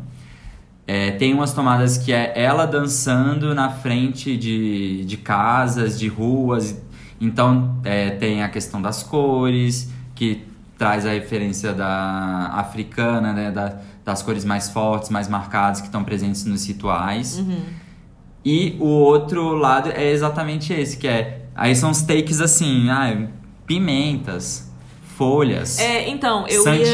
É, tem umas tomadas que é ela dançando na frente de, de casas, de ruas. Então é, tem a questão das cores, que traz a referência da africana, né? Da, das cores mais fortes, mais marcadas, que estão presentes nos rituais. E o outro lado é exatamente esse, que é. Aí são os takes assim, ah, pimentas, folhas. É, então, eu Santinhos.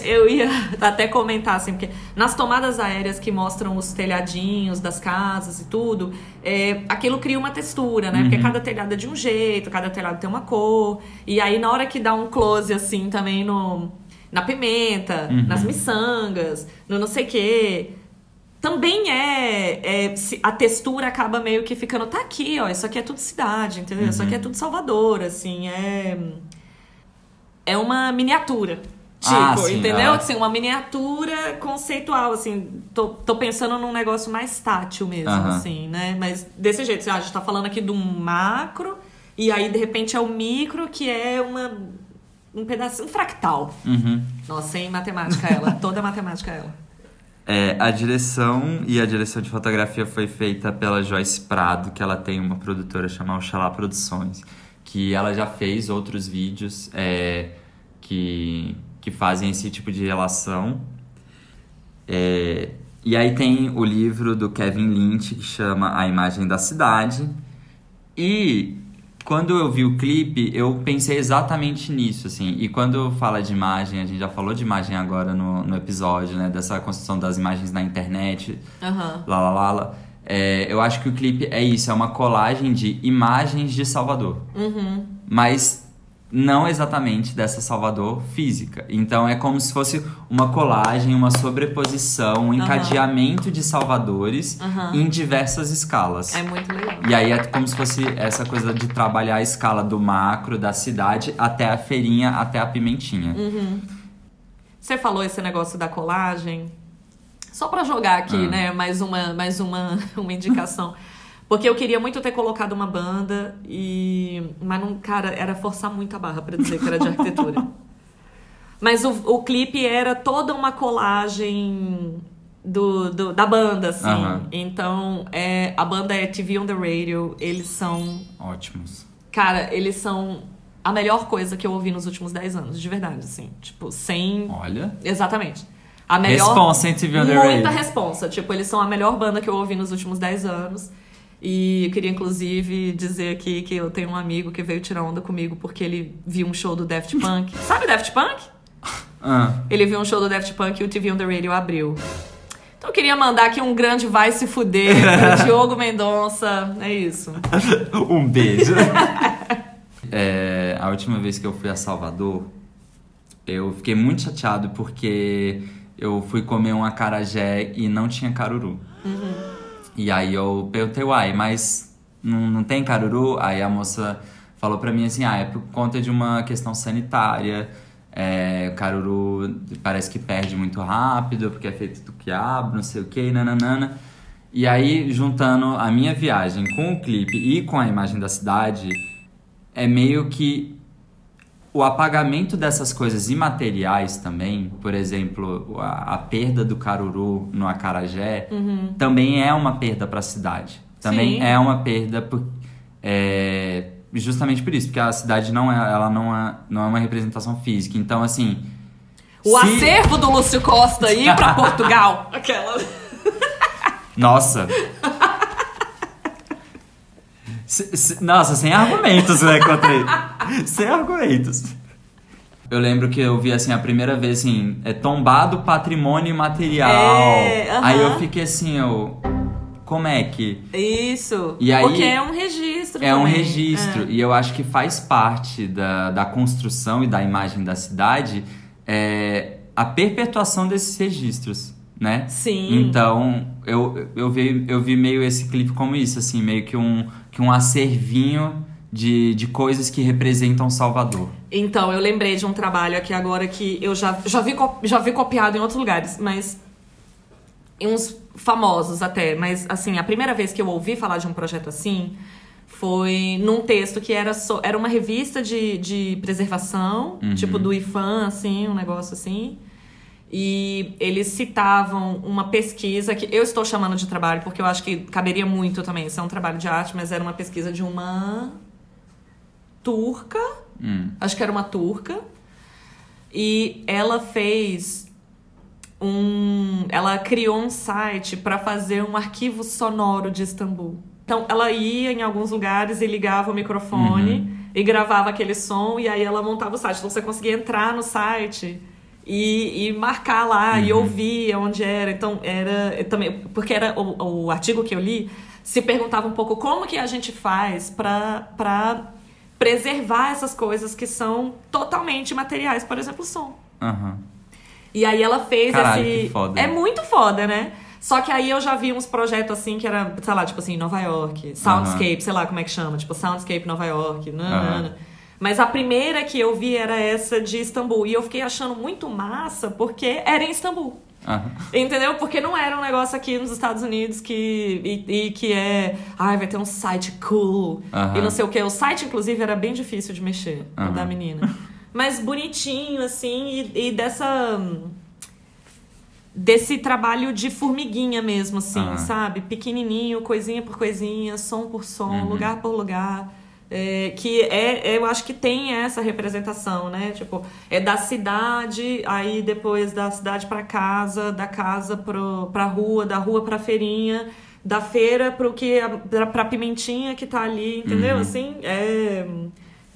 ia. Eu ia até comentar, assim, porque nas tomadas aéreas que mostram os telhadinhos das casas e tudo, é, aquilo cria uma textura, né? Porque Uhum. cada telhado é de um jeito, cada telhado tem uma cor. E aí, na hora que dá um close, assim, também no, na pimenta, Uhum. nas miçangas, no não sei o quê. Também é, é, se- A textura acaba meio que ficando. Tá aqui, ó. Isso aqui é tudo cidade, entendeu? Isso Uhum. aqui é tudo Salvador, assim. É é uma miniatura. Tipo, Ah, sim, entendeu? é. Assim, uma miniatura conceitual, assim. Tô, tô pensando num negócio mais tátil mesmo, Aham. assim, né? Mas desse jeito, assim, ah, a gente tá falando aqui de um macro, e aí, de repente, é o micro, que é uma, um pedacinho, um fractal. Uhum. Nossa, em matemática ela, toda matemática ela. É, a direção e a direção de fotografia foi feita pela Joyce Prado, que ela tem uma produtora chamada Oxalá Produções, que ela já fez outros vídeos é, que, que fazem esse tipo de relação. É, e aí tem o livro do Kevin Lynch que chama A Imagem da Cidade. E quando eu vi o clipe, eu pensei exatamente nisso, assim. E quando fala de imagem, a gente já falou de imagem agora no, no episódio, né? Dessa construção das imagens na internet, Aham. lá, lá, lá, lá. É, eu acho que o clipe é isso, é uma colagem de imagens de Salvador. Uhum. Mas não exatamente dessa Salvador física. Então é como se fosse uma colagem, uma sobreposição, um encadeamento de Salvadores Aham. em diversas escalas. É muito legal. E aí é como se fosse essa coisa de trabalhar a escala do macro, da cidade, até a feirinha, até a pimentinha. Você falou esse negócio da colagem. Só pra jogar aqui, Ah. né? Mais uma, mais uma, uma indicação. Porque eu queria muito ter colocado uma banda e. Mas não, cara, era forçar muito a barra pra dizer que era de arquitetura. Mas o, o clipe era toda uma colagem do, do- da banda, assim. Aham. Então, é, a banda é TV on the Radio. Eles são Ótimos. Cara, eles são a melhor coisa que eu ouvi nos últimos 10 anos, de verdade, assim. Tipo, sem. Olha. Exatamente. A melhor. Responsa em TV Muita responsa. Tipo, eles são a melhor banda que eu ouvi nos últimos 10 anos. E eu queria, inclusive, dizer aqui que eu tenho um amigo que veio tirar onda comigo porque ele viu um show do Daft Punk. Sabe Daft Punk? Ah. Ele viu um show do Daft Punk e o TV on the Radio abriu. Então eu queria mandar aqui um grande vai se fuder pro Diogo Mendonça. É isso. um beijo. é, a última vez que eu fui a Salvador, eu fiquei muito chateado porque eu fui comer um acarajé e não tinha caruru. Uhum. E aí eu perguntei, uai, mas não, não tem caruru? Aí a moça falou pra mim assim, ah, é por conta de uma questão sanitária. É, caruru parece que perde muito rápido, porque é feito do quiabo, não sei o que, nananana. E aí, juntando a minha viagem com o clipe e com a imagem da cidade, é meio que o apagamento dessas coisas imateriais também, por exemplo, a, a perda do caruru no acarajé, também é uma perda para a cidade. Também Sim. é uma perda por, é, justamente por isso, porque a cidade não é, ela não é, não é uma representação física. Então, assim, O se- acervo do Lúcio Costa ir pra Portugal. Aquela. Nossa. Se- se- Nossa, sem argumentos, né, contra ele. Sem argumentos. Eu lembro que eu vi, assim, a primeira vez, assim, é tombado patrimônio material. É, aham. Aí eu fiquei assim, eu... Como é que... Isso. E aí- Porque é um registro. É um também. registro. É. E eu acho que faz parte da, da construção e da imagem da cidade é, a perpetuação desses registros, né? Sim. Então, eu, eu, vi, eu vi meio esse clipe como isso, assim, meio que um, que um acervinho de, de coisas que representam Salvador. Então, eu lembrei de um trabalho aqui agora que eu já, já, vi, já vi copiado em outros lugares, mas. Em uns famosos até. Mas, assim, a primeira vez que eu ouvi falar de um projeto assim foi num texto que era, só, era uma revista de, de preservação, tipo do IFAM, assim, um negócio assim. E eles citavam uma pesquisa que eu estou chamando de trabalho porque eu acho que caberia muito também. Isso é um trabalho de arte, mas era uma pesquisa de uma turca Hum. acho que era uma turca. E ela fez um. Ela criou um site para fazer um arquivo sonoro de Istambul. Então ela ia em alguns lugares e ligava o microfone e gravava aquele som, e aí ela montava o site. Então você conseguia entrar no site. E, e marcar lá e ouvir onde era. Então, era também. Porque era o, o artigo que eu li se perguntava um pouco como que a gente faz para preservar essas coisas que são totalmente materiais, por exemplo, o som. Aham. E aí ela fez Caralho, esse. que foda. É muito foda, né? Só que aí eu já vi uns projetos assim que era, sei lá, tipo assim, Nova York, Soundscape, sei lá como é que chama, tipo Soundscape Nova York, nanana. Aham. Mas a primeira que eu vi era essa de Istambul. E eu fiquei achando muito massa porque era em Istambul. Aham. Entendeu? Porque não era um negócio aqui nos Estados Unidos que. E, e que é. Ai, vai ter um site cool. Aham. E não sei o que. O site, inclusive, era bem difícil de mexer, o Aham. da menina. Mas bonitinho, assim, e, e dessa. Desse trabalho de formiguinha mesmo, assim, sabe? Pequenininho, coisinha por coisinha, som por som, Uhum. lugar por lugar. É, que é, eu acho que tem essa representação, né? Tipo, é da cidade, aí depois da cidade pra casa, da casa pro, pra rua, da rua pra feirinha, da feira pro que pra, pra pimentinha que tá ali, entendeu? Uhum. Assim, é,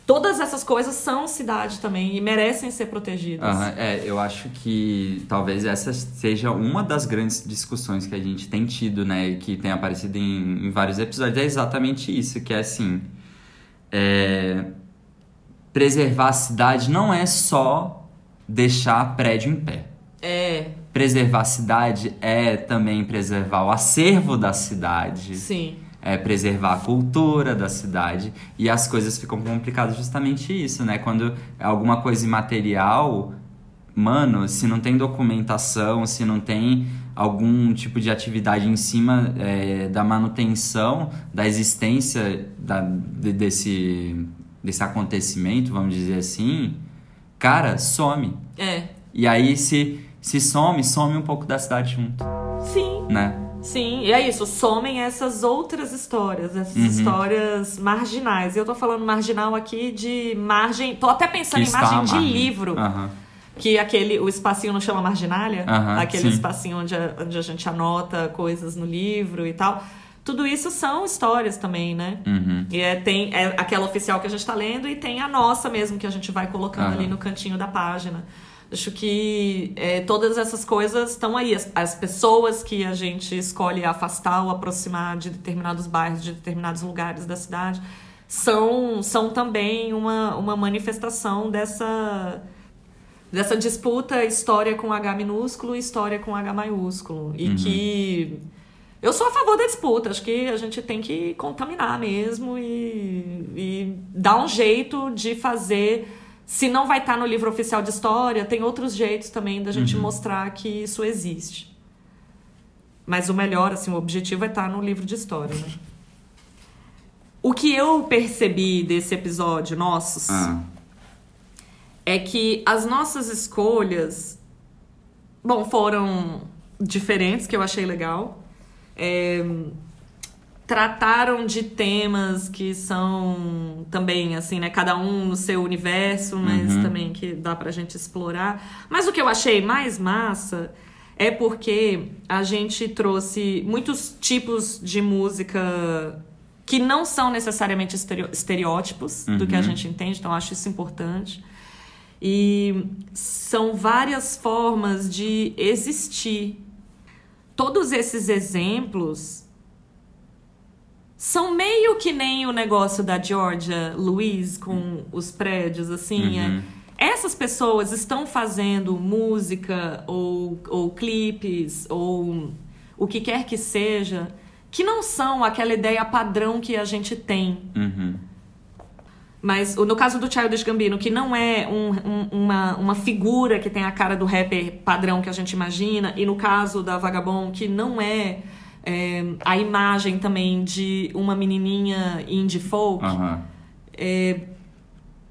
todas essas coisas são cidade também e merecem ser protegidas. Aham, É, eu acho que talvez essa seja uma das grandes discussões que a gente tem tido, né? Que tem aparecido em, em vários episódios. É exatamente isso, que é assim. É, preservar a cidade não é só deixar prédio em pé. É, Preservar a cidade é também preservar o acervo da cidade. sim. é preservar a cultura da cidade e as coisas ficam complicadas justamente isso, né? Quando é alguma coisa imaterial, mano, se não tem documentação, se não tem algum tipo de atividade em cima é, da manutenção, da existência da, de- desse, desse acontecimento, vamos dizer assim, cara, some. É. E aí se, se some, some um pouco da cidade junto, Sim. né? Sim, e é isso, somem essas outras histórias, essas Uhum. histórias marginais. Eu tô falando marginal aqui de margem. Tô até pensando Que em margem de margem. livro. Aham. Que aquele, o espacinho não chama marginália? Aham, aquele sim. espacinho onde a, onde a gente anota coisas no livro e tal. Tudo isso são histórias também, né? Uhum. E é, tem é aquela oficial que a gente tá lendo e tem a nossa mesmo, que a gente vai colocando Aham. ali no cantinho da página. Acho que é, todas essas coisas estão aí. As, as, pessoas que a gente escolhe afastar ou aproximar de determinados bairros, de determinados lugares da cidade, são, são também uma, uma manifestação dessa, dessa disputa história com H minúsculo e história com H maiúsculo. E uhum. que eu sou a favor da disputa. Acho que a gente tem que contaminar mesmo e, e dar um jeito de fazer se não vai estar no livro oficial de história, tem outros jeitos também da gente uhum. mostrar que isso existe. Mas o melhor, assim, o objetivo é estar no livro de história, né? O que eu percebi desse episódio nossos ah. É que as nossas escolhas, bom, foram diferentes, que eu achei legal. É, trataram de temas que são também, assim, né? Cada um no seu universo, mas uhum. também que dá pra gente explorar. Mas o que eu achei mais massa é porque a gente trouxe muitos tipos de música que não são necessariamente estereótipos uhum. do que a uhum. gente entende, então acho isso importante. E são várias formas de existir. Todos esses exemplos são meio que nem o negócio da Georgia Louise com os prédios, assim. É. Uhum. É. Essas pessoas estão fazendo música ou, ou clipes ou o que quer que seja que não são aquela ideia padrão que a gente tem. Uhum. Mas no caso do Childish Gambino, que não é um, um, uma, uma figura que tem a cara do rapper padrão que a gente imagina, e no caso da Vagabond, que não é é, a imagem também de uma menininha indie folk. Uhum. É,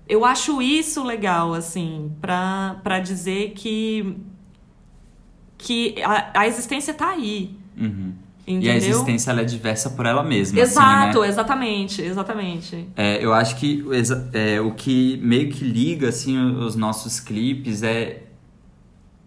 eu acho isso legal, assim, para dizer que, que a, a existência tá aí. Uhum. E a existência ela é diversa por ela mesma. Exato, assim, né? exatamente, exatamente. É, eu acho que é, o que meio que liga assim, os nossos clipes é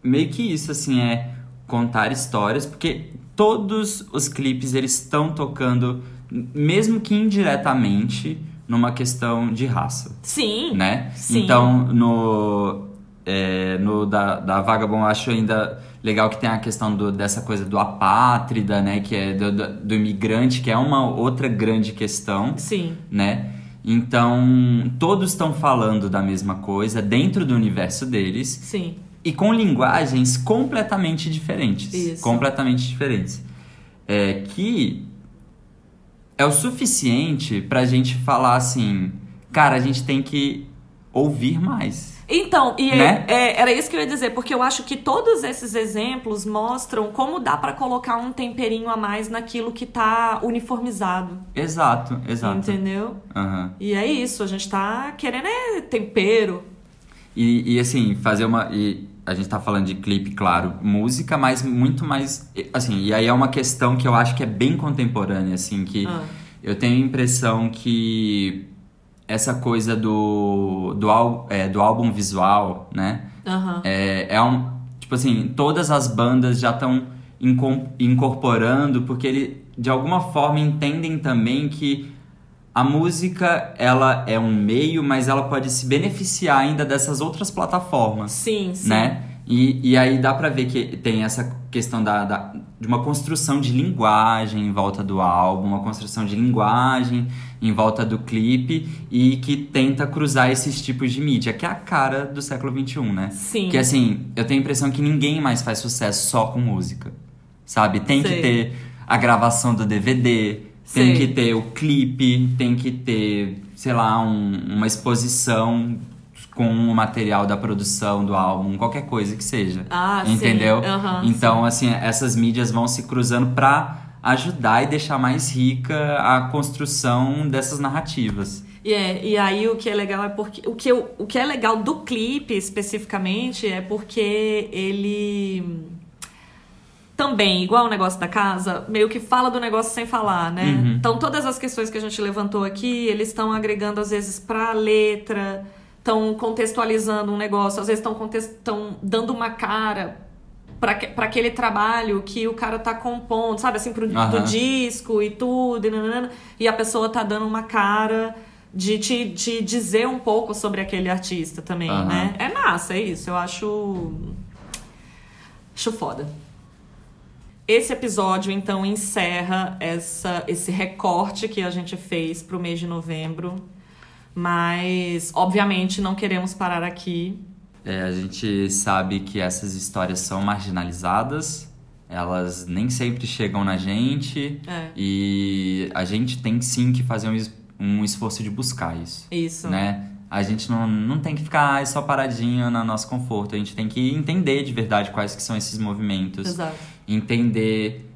meio que isso, assim, é contar histórias, porque todos os clipes eles estão tocando, mesmo que indiretamente, numa questão de raça. Sim. Né? Sim. Então, no, é, no da, da Vagabond, acho ainda legal que tem a questão do, dessa coisa do apátrida, né? Que é do, do, do imigrante, que é uma outra grande questão. Sim. Né? Então, todos estão falando da mesma coisa dentro do universo deles. Sim e com linguagens completamente diferentes. Isso. Completamente diferentes. É, que é o suficiente pra gente falar assim, cara, a gente tem que ouvir mais. Então, e né? é, é, era isso que eu ia dizer, porque eu acho que todos esses exemplos mostram como dá para colocar um temperinho a mais naquilo que tá uniformizado. Exato, exato. Entendeu? Uhum. E é isso, a gente tá querendo é tempero. E, e assim, fazer uma. E a gente tá falando de clipe, claro, música, mas muito mais. Assim, e aí é uma questão que eu acho que é bem contemporânea, assim, que ah. eu tenho a impressão que essa coisa do, do, é, do álbum visual, né? Uhum. É, é um. Tipo assim, todas as bandas já estão incorporando, porque ele de alguma forma entendem também que a música ela é um meio, mas ela pode se beneficiar ainda dessas outras plataformas. Sim, sim. Né? E, e aí dá pra ver que tem essa questão da, da, de uma construção de linguagem em volta do álbum, uma construção de linguagem em volta do clipe e que tenta cruzar esses tipos de mídia, que é a cara do século XXI, né? Sim. Que assim, eu tenho a impressão que ninguém mais faz sucesso só com música, sabe? Tem Sei. que ter a gravação do DVD, tem que ter o clipe, tem que ter, sei lá, um, uma exposição com o material da produção do álbum, qualquer coisa que seja. Ah, entendeu? Sim. Uhum, então, sim. assim, essas mídias vão se cruzando pra ajudar e deixar mais rica a construção dessas narrativas. E, é, e aí o que é legal é porque. O que, eu, o que é legal do clipe especificamente é porque ele também, igual o negócio da casa, meio que fala do negócio sem falar, né? Uhum. Então, todas as questões que a gente levantou aqui, eles estão agregando, às vezes, pra letra, estão contextualizando um negócio, às vezes estão dando uma cara para aquele trabalho que o cara tá compondo, sabe? Assim, pro, uhum. do disco e tudo, e, nanana, e a pessoa tá dando uma cara de te, te dizer um pouco sobre aquele artista também, Aham. né? É massa, é isso. Eu acho. Acho foda. Esse episódio, então, encerra essa, esse recorte que a gente fez pro mês de novembro. Mas, obviamente, não queremos parar aqui. É, a gente sabe que essas histórias são marginalizadas, elas nem sempre chegam na gente É. e a gente tem sim que fazer um, es- um esforço de buscar isso, Isso. né? A gente não, não tem que ficar "Ai, só paradinho no nosso conforto, a gente tem que entender de verdade quais que são esses movimentos, Exato. entender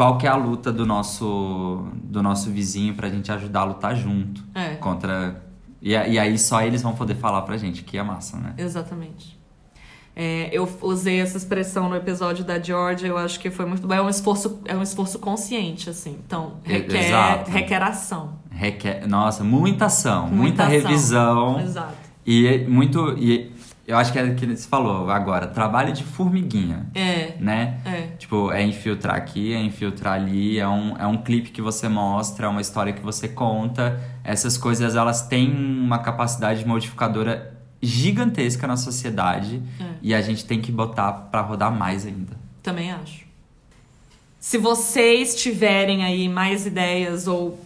qual que é a luta do nosso, do nosso vizinho pra gente ajudar a lutar junto É. contra... E, e aí só eles vão poder falar pra gente, que é massa, né? Exatamente. É, eu usei essa expressão no episódio da Georgia, eu acho que foi muito bom. É um esforço, é um esforço consciente, assim. Então, requer, exato. requer ação. Requer, nossa, muita ação, muita, Muita ação. revisão Exato. e muito e eu acho que é o que você falou agora, trabalho de formiguinha, É, né? é. Tipo, é infiltrar aqui, é infiltrar ali, é um, é um clipe que você mostra, é uma história que você conta. Essas coisas, elas têm uma capacidade modificadora gigantesca na sociedade É. e a gente tem que botar pra rodar mais ainda. Também acho. Se vocês tiverem aí mais ideias ou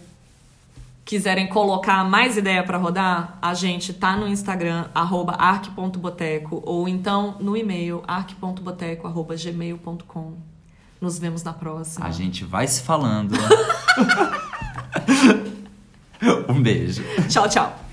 quiserem colocar mais ideia pra rodar, a gente tá no Instagram, arroba arc.boteco, ou então no e-mail, arc.boteco.gmail.com. Nos vemos na próxima. A gente vai se falando. um beijo. Tchau, tchau.